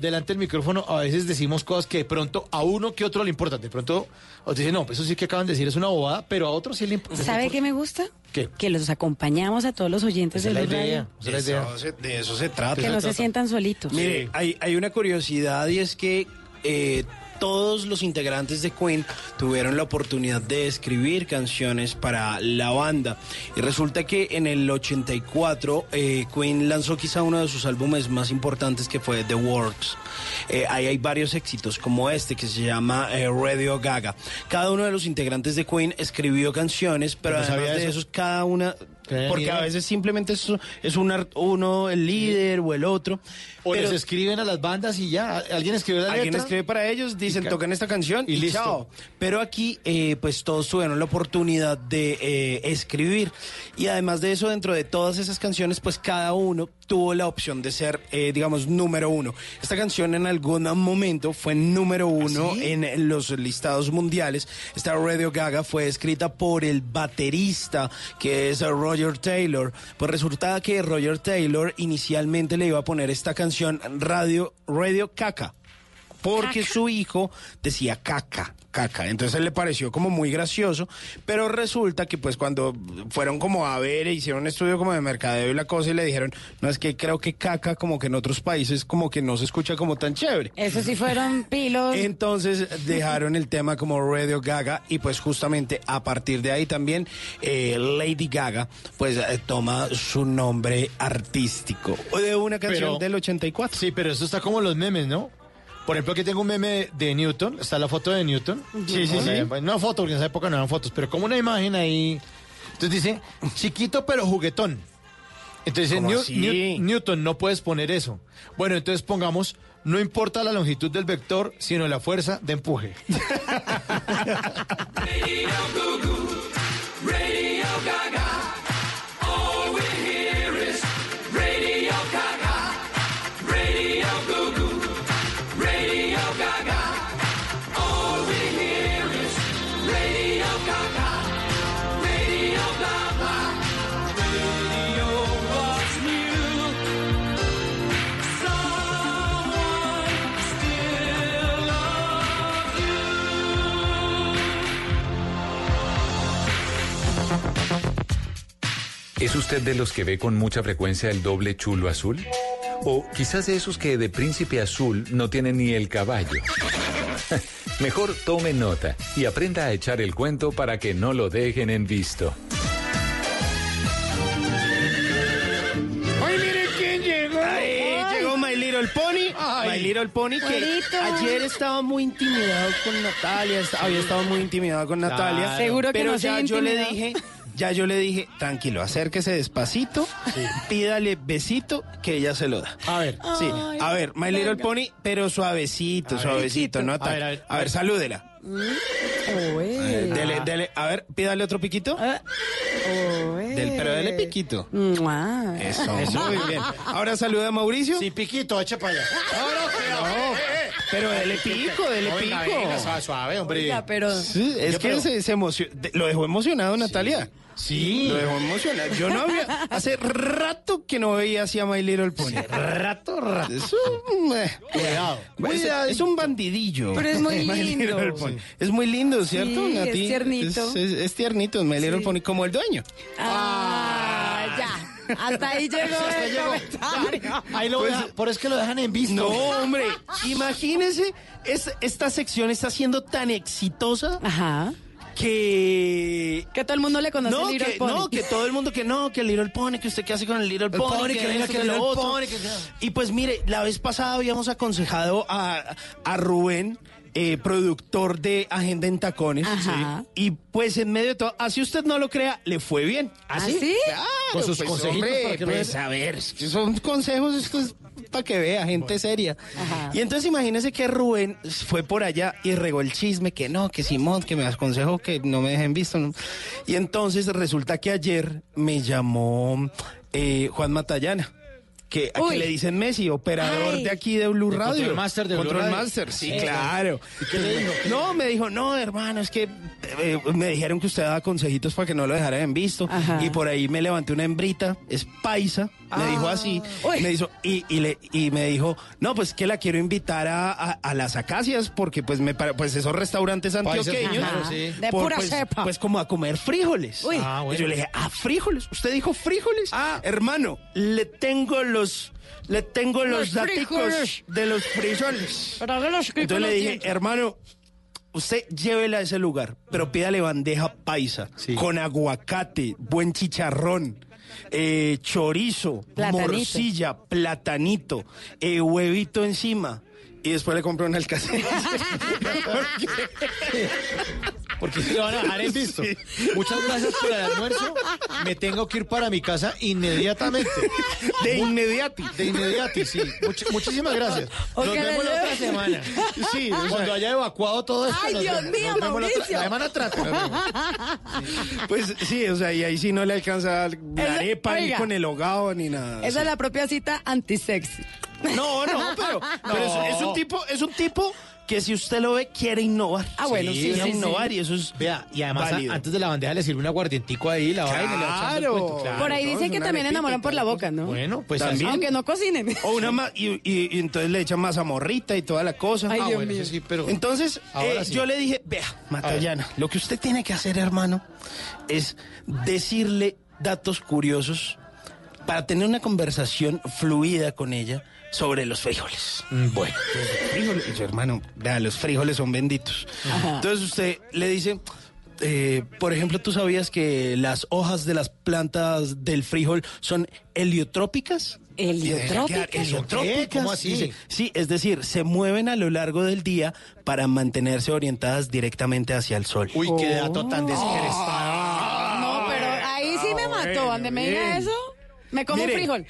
delante del micrófono, a veces decimos cosas que de pronto a uno que otro le importan. De pronto, os dicen, no, pues eso sí que acaban de decir es una bobada, pero a otros sí le importa. ¿Sabe qué me gusta? ¿Qué? Que los acompañamos a todos los oyentes Esa de la idea. Esa. Eso se- de eso se trata. Que no se sientan solitos. Mire, hay, hay una curiosidad y es que eh, todos los integrantes de Queen tuvieron la oportunidad de escribir canciones para la banda. Y resulta que en el 84 eh, Queen lanzó quizá uno de sus álbumes más importantes que fue The Works. Eh, ahí hay varios éxitos como este que se llama eh, Radio Gaga. Cada uno de los integrantes de Queen escribió canciones, pero además de eso. esos cada una... Porque a veces simplemente es, es un uno el líder o el otro. O pero- les escriben a las bandas y ya. Alguien escribe la Alguien letra. escribe para ellos, dicen ca- tocan esta canción y, y listo. chao. Pero aquí, eh, pues todos tuvieron la oportunidad de eh, escribir. Y además de eso, dentro de todas esas canciones, pues cada uno tuvo la opción de ser, eh, digamos, número uno. Esta canción en algún momento fue número uno en los listados mundiales. Esta Radio Gaga fue escrita por el baterista, que es Roger Taylor. Pues resulta que Roger Taylor inicialmente le iba a poner esta canción Radio, Radio Caca porque su hijo decía caca, caca. Entonces le pareció como muy gracioso, pero resulta que pues cuando fueron como a ver, e hicieron un estudio como de mercadeo y la cosa y le dijeron, no es que creo que caca como que en otros países como que no se escucha como tan chévere. Eso sí fueron pilos. Entonces dejaron el tema como Radio Gaga y pues justamente a partir de ahí también eh, Lady Gaga pues eh, toma su nombre artístico de una canción Pero- del 84. Sí, pero eso está como los memes, ¿no? Por ejemplo, aquí tengo un meme de Newton, está la foto de Newton. Sí, sí, sí. No foto, porque en esa época no eran fotos, pero como una imagen ahí. Entonces dice, chiquito pero juguetón. Entonces dice, ¿Cómo "New- Newton, no puedes poner eso. Bueno, entonces pongamos, no importa la longitud del vector, sino la fuerza de empuje. Radio Gaga. All we ¿Es usted de los que ve con mucha frecuencia el doble chulo azul? O quizás de esos que de príncipe azul no tienen ni el caballo. Mejor tome nota y aprenda a echar el cuento para que no lo dejen en visto. ¡Ay, miren quién llegó! llegó My Little Pony. My Little Pony que Bonito. ayer estaba muy intimidado con Natalia. Había estado muy intimidado con Natalia. Claro. Seguro que pero no se ya yo le dije... Ya yo le dije, tranquilo, acérquese despacito, pídale besito, que ella se lo da. A ver. Sí, Ay, a ver, My Little. Pony, pero suavecito, suavecito, no A ataque. ver, A a ver, a ver. salúdela. Eh, dele, dele, a ver, pídale otro piquito. Ah. Del, pero dele piquito. Mua. Eso, eso, muy bien. Ahora saluda a Mauricio. Sí, piquito, eche para allá. No, pero dele pico, dele No, pico. venga, suave, suave, hombre. Oiga, pero Sí, es Yo, que pero- se, se lo dejó emocionado Natalia. Sí. Lo dejó emocionado. Yo no había. Hace rato que no veía así a My Little Pony. Rato, rato. Es un, eh, Cuidado. es, es un bandidillo. Pero es muy lindo. Pony. Es muy lindo, ¿cierto, Sí, es tiernito. Es, es- es tiernito, My Little Pony, como el dueño. Ah, ya. Hasta ahí llegó el comentario. Ahí lo Pues- deja- por eso es que lo dejan en visto. No, hombre, imagínese, es- esta sección está siendo tan exitosa Ajá. Que... Que todo el mundo le conoce No el Little que, Pony. no, que todo el mundo que no, que el Little Pony, que usted qué hace con el Little Pony, Pony, que que que el Little otro. Pony, que- Y pues mire, la vez pasada habíamos aconsejado a, a Rubén, eh, productor de Agenda en Tacones. Ajá. Sí. Y pues en medio de todo, así usted no lo crea, le fue bien. ¿Ah, sí? Claro, Con sus pues, consejitos hombre, para que pues, vea. a ver, son consejos, esto es para que vea, gente seria. Ajá. Y entonces imagínese que Rubén fue por allá y regó el chisme, que no, que Simón, que me aconsejó que no me dejen visto. ¿no? Y entonces resulta que ayer me llamó eh, Juan Matallana. que, a que le dicen Messi, operador Ay. de aquí de Blue Radio. Control Master de Blue Control Radio. Master, sí, claro. ¿Y qué le dijo? No, me dijo, no, hermano, es que eh, me dijeron que usted daba consejitos para que no lo dejaran en visto. Ajá. Y por ahí me levanté una hembrita, es paisa, me dijo así. Uy. Me hizo, y, y, le, y me dijo, no, pues que la quiero invitar a, a, a las acacias, porque pues me pues esos restaurantes antioqueños. claro, sí. De pura pues, cepa. Pues como a comer frijoles. Uy. Ah, bueno. Y yo le dije, ah, frijoles. ¿Usted dijo frijoles? Ah. Hermano, le tengo los, le tengo los, Los frijoles. de los frijoles. Pero de los que Entonces le dije, hermano, usted llévela a ese lugar, pero pídale bandeja paisa, Sí. con aguacate, buen chicharrón, eh, chorizo, Platanito. morcilla, platanito, eh, huevito encima. Y después le compré un alcacel. Porque se van a dejar en visto. Muchas gracias por el almuerzo. Me tengo que ir para mi casa inmediatamente. De inmediati. De inmediati, sí. Much- muchísimas gracias. Nos vemos la otra semana. Sí, cuando haya evacuado todo esto. Ay, Dios vemos. mío, Mauricio. La semana trata. Pues sí, o sea, y ahí sí no le alcanza la arepa ni con el hogado ni nada. Esa es la propia cita antisexy. No, no, pero, pero es, es un tipo, es un tipo que si usted lo ve quiere innovar. Ah, bueno, sí, quiere sí, innovar y eso es Vea, y además válido. antes de la bandeja le sirve un aguardientico ahí, la vaina, y le va echando el Claro. cuento, claro. Por ahí dicen que también enamoran por la boca, ¿no? Bueno, pues También. Aunque no cocinen. O una ma- y, y- y entonces le echan mazamorrita y toda la cosa. Ay, Ah, Dios bueno, mío. sí, pero Entonces, Ahora eh, sí. yo le dije, vea, Matallana, lo que usted tiene que hacer, hermano, es decirle datos curiosos para tener una conversación fluida con ella sobre los frijoles. Mm, Bueno, Los frijoles, y su hermano, vea, los frijoles son benditos. Entonces usted le dice, eh, por ejemplo, ¿tú sabías que las hojas de las plantas del frijol son heliotrópicas? ¿Heliotrópicas? Heliotrópicas. ¿Cómo así? Dice, sí, es decir, se mueven a lo largo del día para mantenerse orientadas directamente hacia el sol. uy, qué dato tan descrestado. No, pero ahí sí me mató. Donde me diga eso, me como Mire. un frijol.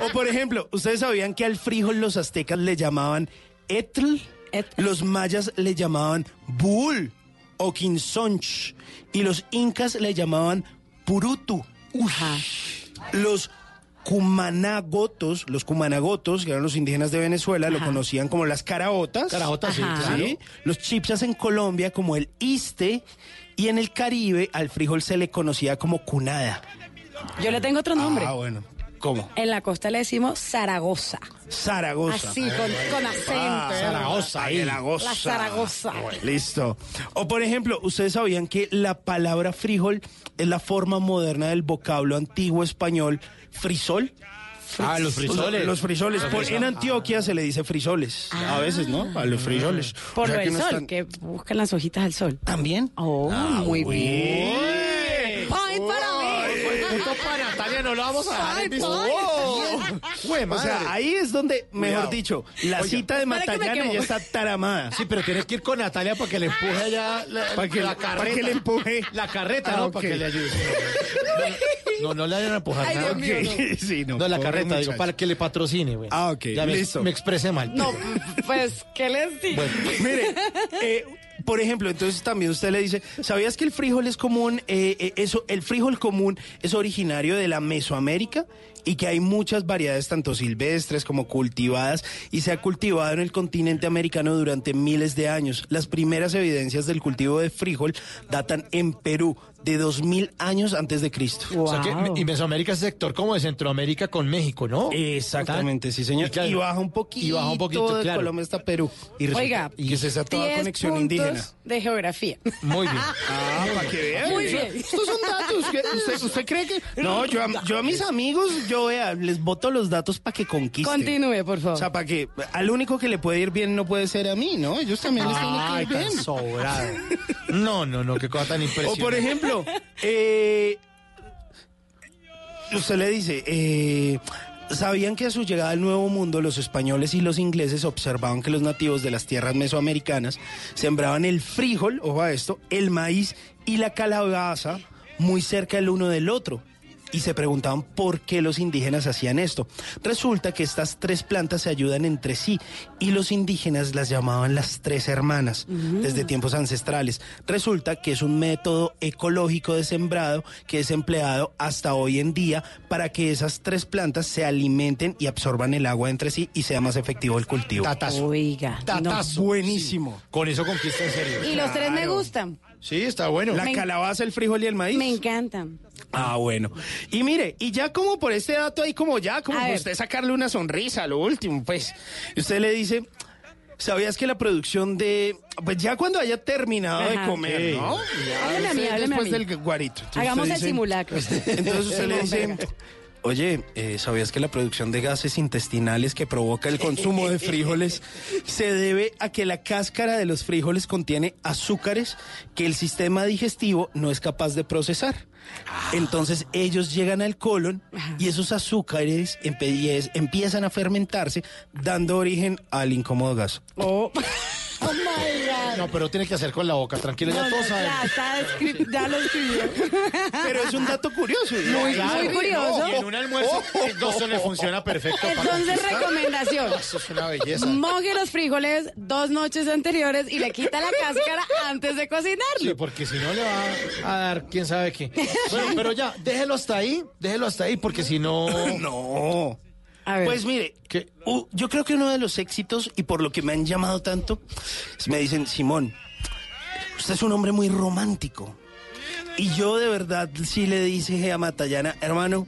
O por ejemplo, ¿ustedes sabían que al frijol los aztecas le llamaban etl? Etl. Los mayas le llamaban bull o quinsonch y los incas le llamaban purutu. Ajá. Los cumanagotos, los cumanagotos, que eran los indígenas de Venezuela, lo conocían como las caraotas. Carajotas, sí, claro. ¿sí? Los chipsas en Colombia como el iste y en el Caribe al frijol se le conocía como cunada. Yo le tengo otro nombre. Ah, bueno. ¿Cómo? En la costa le decimos Zaragoza. Zaragoza. Así, con, con acento. Ah, Zaragoza, ahí. Zaragoza. La Zaragoza. Listo. O por ejemplo, ¿ustedes sabían que la palabra frijol es la forma moderna del vocablo antiguo español frisol? Ah, los frisoles. Los frisoles. Los Por- frisoles. en Antioquia se le dice frisoles. A veces, ¿no? A los frisoles. Por O sea lo del no sol, están- que buscan las hojitas del sol. ¿También? Oh, muy bien. ¡Ay, para mí! Esto para no lo vamos a dejar en visto. Ay, Oh, O sea, ahí es donde, mejor Cuidado. dicho, la cita de Matallana ya está taramada. Sí, pero tienes que ir con Natalia para que le empuje allá la, Para que- la para carreta. que le empuje. La carreta, Ah, ¿no? ok. Para que le ayude. No, no le vayan a empujar Ay, nada. Mío, sí, no, No, la carreta, digo, para que le patrocine, güey. Ah, ok, Ya me, listo. me expresé mal. No, pues, ¿qué les digo? Mire, eh, por ejemplo, entonces también usted le dice, ¿sabías que el frijol es común? eh, eh, eso, el frijol común es originario de la Mesoamérica y que hay muchas variedades, tanto silvestres como cultivadas, y se ha cultivado en el continente americano durante miles de años. Las primeras evidencias del cultivo de frijol datan en Perú, de 2000 años antes de Cristo. O sea que, y Mesoamérica es sector como de Centroamérica con México, ¿no? Exactamente, sí, señor. Y claro, Y baja un poquito, y baja un poquito, de claro. Colombia hasta Perú. Y resulta- Oiga, Y que es esa toda 10 conexión indígena. de geografía. Muy bien. Ah, para que vean. Muy bien. Estos son datos. que ¿Usted, usted cree que.? No, yo a, yo a mis amigos, yo vea, les boto los datos para que conquisten. Continúe, por O favor. sea, para que. Al único que le puede ir bien no puede ser a mí, ¿no? Ellos también les tienen que Ay, ir tan bien. sobrado. No, no, no, qué cosa tan O impresionante. por ejemplo, eh, usted le dice, eh, ¿sabían que a su llegada al Nuevo Mundo los españoles y los ingleses observaban que los nativos de las tierras mesoamericanas sembraban el frijol, ojo a esto, el maíz y la calabaza muy cerca el uno del otro? Y se preguntaban por qué los indígenas hacían esto. Resulta que estas tres plantas se ayudan entre sí y los indígenas las llamaban las tres hermanas desde tiempos ancestrales. Resulta que es un método ecológico de sembrado que es empleado hasta hoy en día para que esas tres plantas se alimenten y absorban el agua entre sí y sea más efectivo el cultivo. Tatazo. Oiga. Tatazo. Buenísimo. Con eso conquista en serio. Y los tres me gustan. Sí, está bueno. La Me- calabaza, el frijol y el maíz. Me encantan. Ah, bueno. Y mire, y ya como por este dato ahí, como ya, como A ver. usted sacarle una sonrisa a lo último, pues, y usted le dice, ¿sabías que la producción de, pues ya cuando haya terminado de comer, Sí. ¿no? Ya Hábleme a mí, usted hábleme a después mí. del guarito. Entonces Hagamos usted el dice- simulacro. Entonces usted le dice, Verga. Oye, eh, ¿sabías que la producción de gases intestinales que provoca el consumo de frijoles se debe a que la cáscara de los frijoles contiene azúcares que el sistema digestivo no es capaz de procesar? Entonces ellos llegan al colon y esos azúcares empiezan a fermentarse, dando origen al incómodo gas. Oh. Oh my God. No, pero tiene que hacer con la boca, tranquilo, ya todos saben. ya, está escri- ya lo escribió. Pero es un dato curioso. ¿no? Muy, Claro. muy curioso. Y en un almuerzo, eso le funciona perfecto. Entonces, recomendación. Eso es una belleza. Moje los frijoles dos noches anteriores y le quita la cáscara antes de Sí, cocinarlo. porque si no le va a dar quién sabe qué. Bueno, pero ya, déjelo hasta ahí, déjelo hasta ahí, porque si no... No. A ver. Pues mire, ¿Qué? uh, yo creo que uno de los éxitos y por lo que me han llamado tanto, es me dicen, Simón, usted es un hombre muy romántico. Y yo de verdad sí le dije a Matallana, hermano,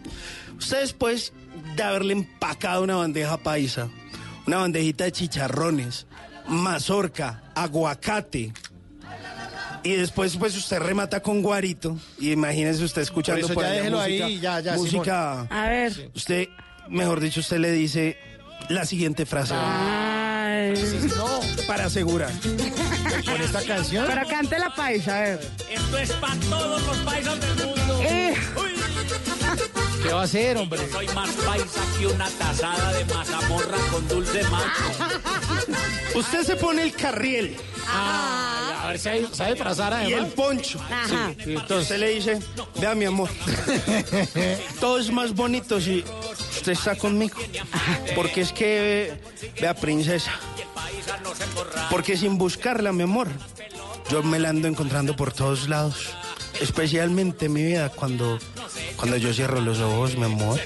usted después de haberle empacado una bandeja paisa, una bandejita de chicharrones, mazorca, aguacate, y después pues usted remata con guarito, y imagínese usted escuchando Por eso por ya allá déjelo música, ahí, ya, ya, música A ver. Usted, mejor dicho, usted le dice la siguiente frase. Ay. No, Para asegurar. con esta canción... Pero cante la paisa, a ver. Esto es para todos los paisas del mundo. Eh, ¿Qué va a hacer, hombre? Yo soy más paisa que una tazada de mazamorra con dulce macho. Usted se pone el carriel A ver si hay- sabe trazar y el además. poncho. Ajá. Sí, entonces usted le dice, vea mi amor, todo es más bonito si está conmigo. Porque es que, vea princesa, porque sin buscarla, mi amor, yo me la ando encontrando por todos lados. Especialmente en mi vida cuando, cuando yo cierro los ojos, mi amor.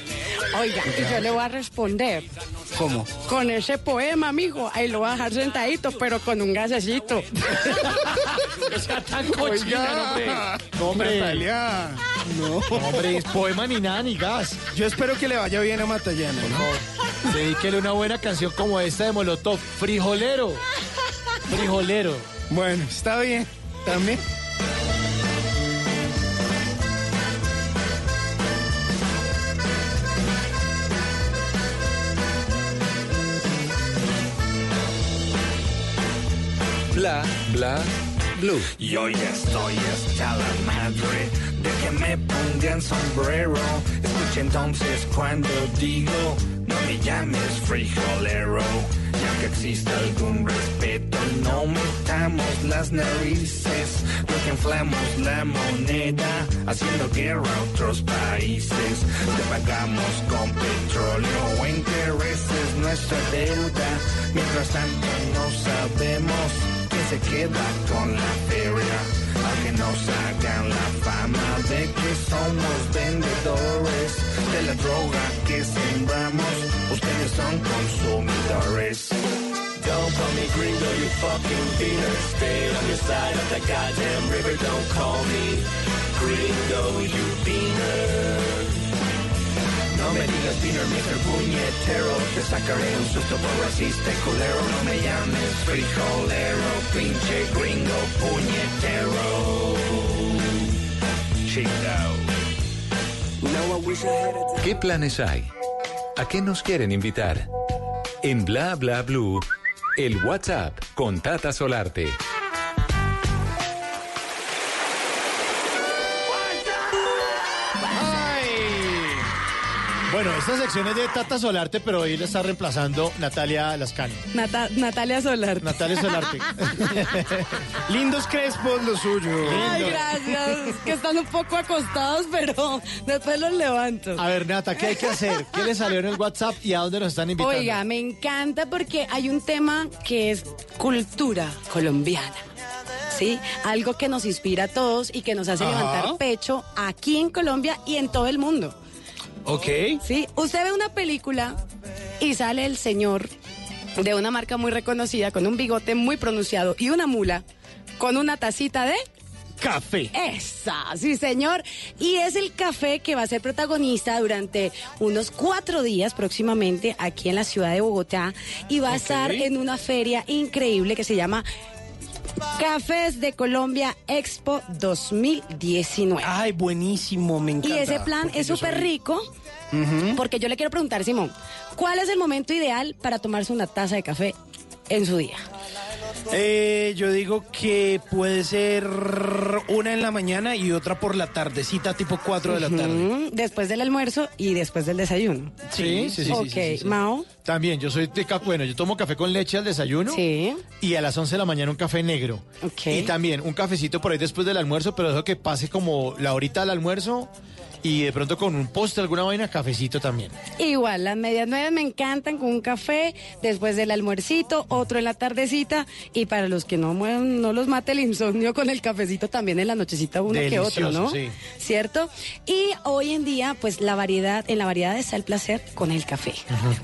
Oiga, y yo le voy a responder ¿Cómo? con ese poema, amigo. Ahí lo voy a dejar sentadito, pero con un gasecito. No sea tan cochina, hombre. No, hombre, Natalia, no. no, hombre, es poema ni nada, ni gas. Yo espero que le vaya bien a Matallana, ¿no? Dedíquele una buena canción como esta de Molotov. Frijolero. Frijolero. Bueno, está bien. También. Bla, bla, blue. Y hoy estoy hasta la madre de que me pongan sombrero. Escucha entonces cuando digo, no me llames frijolero. Ya que existe algún respeto, no metamos las narices. Lo que inflamos la moneda, haciendo guerra a otros países. Te pagamos con petróleo intereses nuestra deuda. Mientras tanto no sabemos se queda con la feria. Aunque nos hagan la fama de que somos vendedores de la droga que sembramos, ustedes son consumidores. Don't call me gringo, you fucking beaner. Stay on your side of the goddamn river. Don't call me gringo, you beaner. Me digas beaner, Mr. Puñetero. Te sacaré un susto por racista culero. No me llames frijolero, pinche gringo puñetero. ¿Qué planes hay? ¿A qué nos quieren invitar? En Bla Bla Blue, el WhatsApp con Tata Solarte. Bueno, esta sección es de Tata Solarte, pero hoy la está reemplazando Natalia Lascano. Nata- Natalia Solar. Natalia Solarte. Lindos crespos lo suyo. Ay, gracias. Que están un poco acostados, pero después los levanto. A ver, Nata, ¿qué hay que hacer? ¿Qué le salió en el WhatsApp y a dónde nos están invitando? Oiga, me encanta porque hay un tema que es cultura colombiana. ¿Sí? Algo que nos inspira a todos y que nos hace Ajá. levantar pecho aquí en Colombia y en todo el mundo. Ok. ¿Sí? Usted ve una película y sale el señor de una marca muy reconocida con un bigote muy pronunciado y una mula con una tacita de Café. esa, sí señor. Y es el café que va a ser protagonista durante unos cuatro días próximamente aquí en la ciudad de Bogotá y va a estar en una feria increíble que se llama Cafés de Colombia Expo 2019. Ay, buenísimo, me Y encanta. ese plan es súper soy- rico. Porque yo le quiero preguntar, Simón, ¿cuál es el momento ideal para tomarse una taza de café en su día? Eh, yo digo que puede ser una en la mañana y otra por la tardecita, tipo 4 de la tarde. Después del almuerzo y después del desayuno. Sí, sí, sí. sí, ok, sí, sí, sí. Mao. También, yo soy de café, bueno, yo tomo café con leche al desayuno. Sí. Y a las 11 de la mañana un café negro. Ok. Y también un cafecito por ahí después del almuerzo, pero dejo que pase como la horita del almuerzo y de pronto con un postre, alguna vaina, cafecito también. Igual, las medias nueve me encantan con un café, después del almuercito, otro en la tardecita, y para los que no mueven, no los mate el insomnio con el cafecito también en la nochecita uno que otro, ¿no? sí. ¿Cierto? Y hoy en día, pues la variedad, en la variedad está el placer con el café,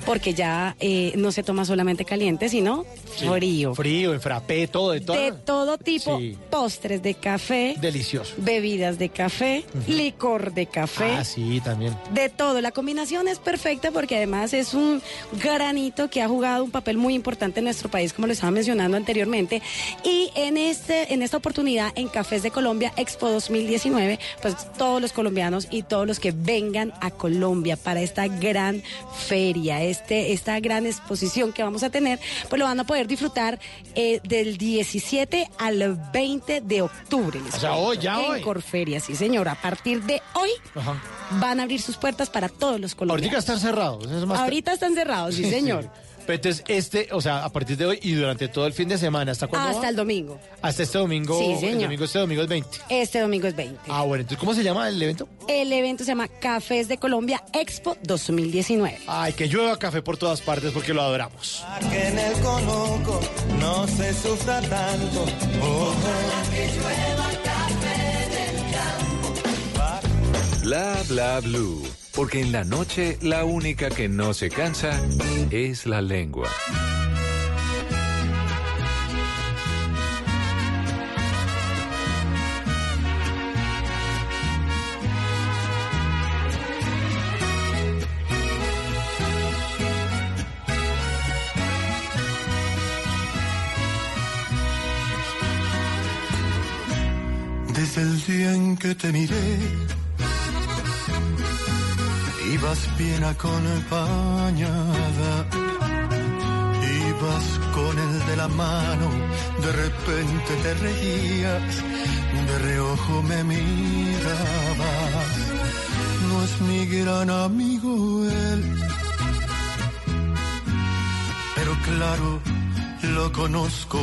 porque ya eh, no se toma solamente caliente, sino Sí. frío. Frío, en frappé, todo, de todo. De todo tipo, Sí. postres de café, Delicioso. bebidas de café, licor de café. Ah, sí, también. De todo, la combinación es perfecta porque además es un granito que ha jugado un papel muy importante en nuestro país, como lo estaba mencionando anteriormente. Y en este, en esta oportunidad, en Cafés de Colombia Expo 2019, pues todos los colombianos y todos los que vengan a Colombia para esta gran feria, este, esta gran exposición que vamos a tener, pues lo van a poder disfrutar eh, del 17 al 20 de octubre. les O sea, cuento, hoy, ya en hoy. Corferia, sí señor. A partir de hoy Ajá. van a abrir sus puertas para todos los colombianos. Ahorita están cerrados. es más Ahorita están cerrados, sí, señor. Pero entonces, este, o sea, a partir de hoy y durante todo el fin de semana, ¿hasta cuándo? Hasta va? el domingo. Hasta este domingo. Sí, el señor. domingo, este domingo es 20. Este domingo es 20. Ah, bueno, entonces, ¿cómo se llama el evento? El evento se llama Cafés de Colombia Expo 2019. Ay, que llueva café por todas partes porque lo adoramos. Que en el no se sufra tanto. Oh, Bla bla blue. Porque en la noche la única que no se cansa es la lengua. Desde el día en que te miré, ibas bien acompañada. Ibas con el de la mano, de repente te reías, de reojo me mirabas. No es mi gran amigo él, pero claro, lo conozco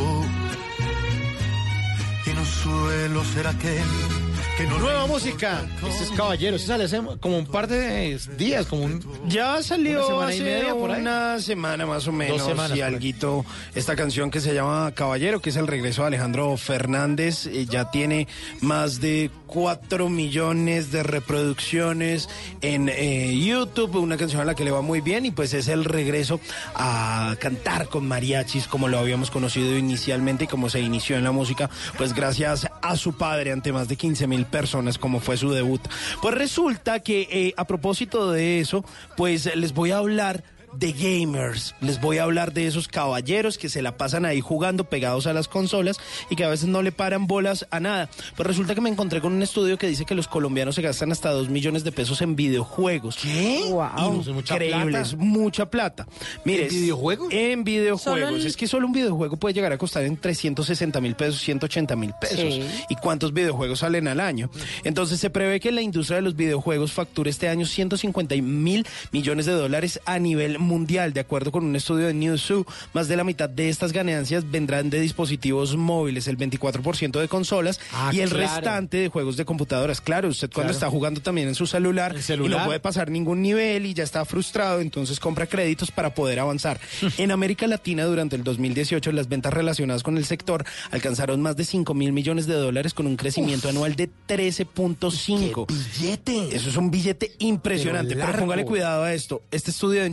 y no suelo ser aquel Nueva música. Este es Caballero. Sí sale hace como un par de días, como un. Ya salió Una semana y hace media por ahí. una semana más o menos semanas y alguito esta canción que se llama Caballero, que es el regreso de Alejandro Fernández, eh, ya tiene más de 4 millones de reproducciones en eh, YouTube, una canción a la que le va muy bien y pues es el regreso a cantar con mariachis como lo habíamos conocido inicialmente y como se inició en la música, pues gracias a su padre ante más de 15 mil personas como fue su debut. Pues resulta que eh, a propósito de eso, pues les voy a hablar de gamers. Les voy a hablar de esos caballeros que se la pasan ahí jugando pegados a las consolas y que a veces no le paran bolas a nada. Pues resulta que me encontré con un estudio que dice que los colombianos se gastan hasta 2 millones de pesos en videojuegos. ¿Qué? Wow. Increíble, plata. es mucha plata. Mire, ¿En videojuegos? En videojuegos. Es que solo un videojuego puede llegar a costar en 360 mil pesos, 180 mil pesos. Sí. ¿Y cuántos videojuegos salen al año? Entonces se prevé que la industria de los videojuegos facture este año 150 mil millones de dólares a nivel mundial. De acuerdo con un estudio de Newzoo, más de la mitad de estas ganancias vendrán de dispositivos móviles, el 24% de consolas Ah, y el claro. restante de juegos de computadoras. Claro, usted cuando Claro. está jugando también en su celular, El y no puede pasar ningún nivel y ya está frustrado, entonces compra créditos para poder avanzar. en América Latina, durante el 2018, las ventas relacionadas con el sector alcanzaron más de 5 mil millones de dólares con un crecimiento anual de 13.5. Billete. Eso es un billete impresionante, Pero póngale cuidado a esto. Este estudio de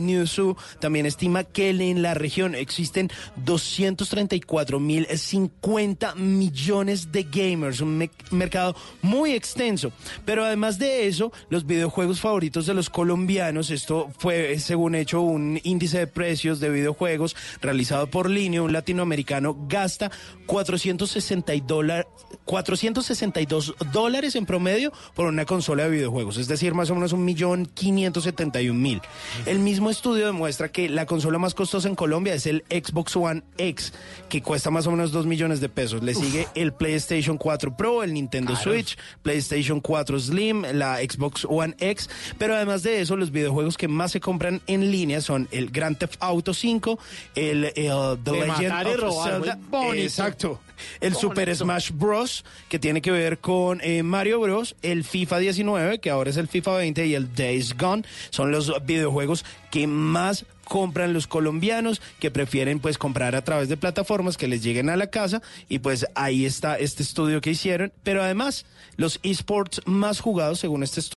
También estima que en la región existen 234 mil 50 millones de gamers, un me- mercado muy extenso. Pero además de eso, los videojuegos favoritos de los colombianos, esto fue según hecho un índice de precios de videojuegos realizado por Linio, un latinoamericano, gasta 460 y dólar- 462 dólares en promedio por una consola de videojuegos, es decir, más o menos un millón 571 mil. El mismo estudio demuestra que la consola más costosa en Colombia es el Xbox One X, que cuesta más o menos 2 millones de pesos. Le sigue el PlayStation 4 Pro, el Nintendo Switch, PlayStation 4 Slim, la Xbox One X, pero además de eso, los videojuegos que más se compran en línea son el Grand Theft Auto 5, el, el The De Legend of robar, Zelda, exacto, el Super. Smash Bros, que tiene que ver con eh, Mario Bros, el FIFA 19, que ahora es el FIFA 20, y el Days Gone, son los videojuegos que más compran los colombianos que prefieren pues comprar a través de plataformas que les lleguen a la casa y pues ahí está este estudio que hicieron. Pero además los esports más jugados según este estudio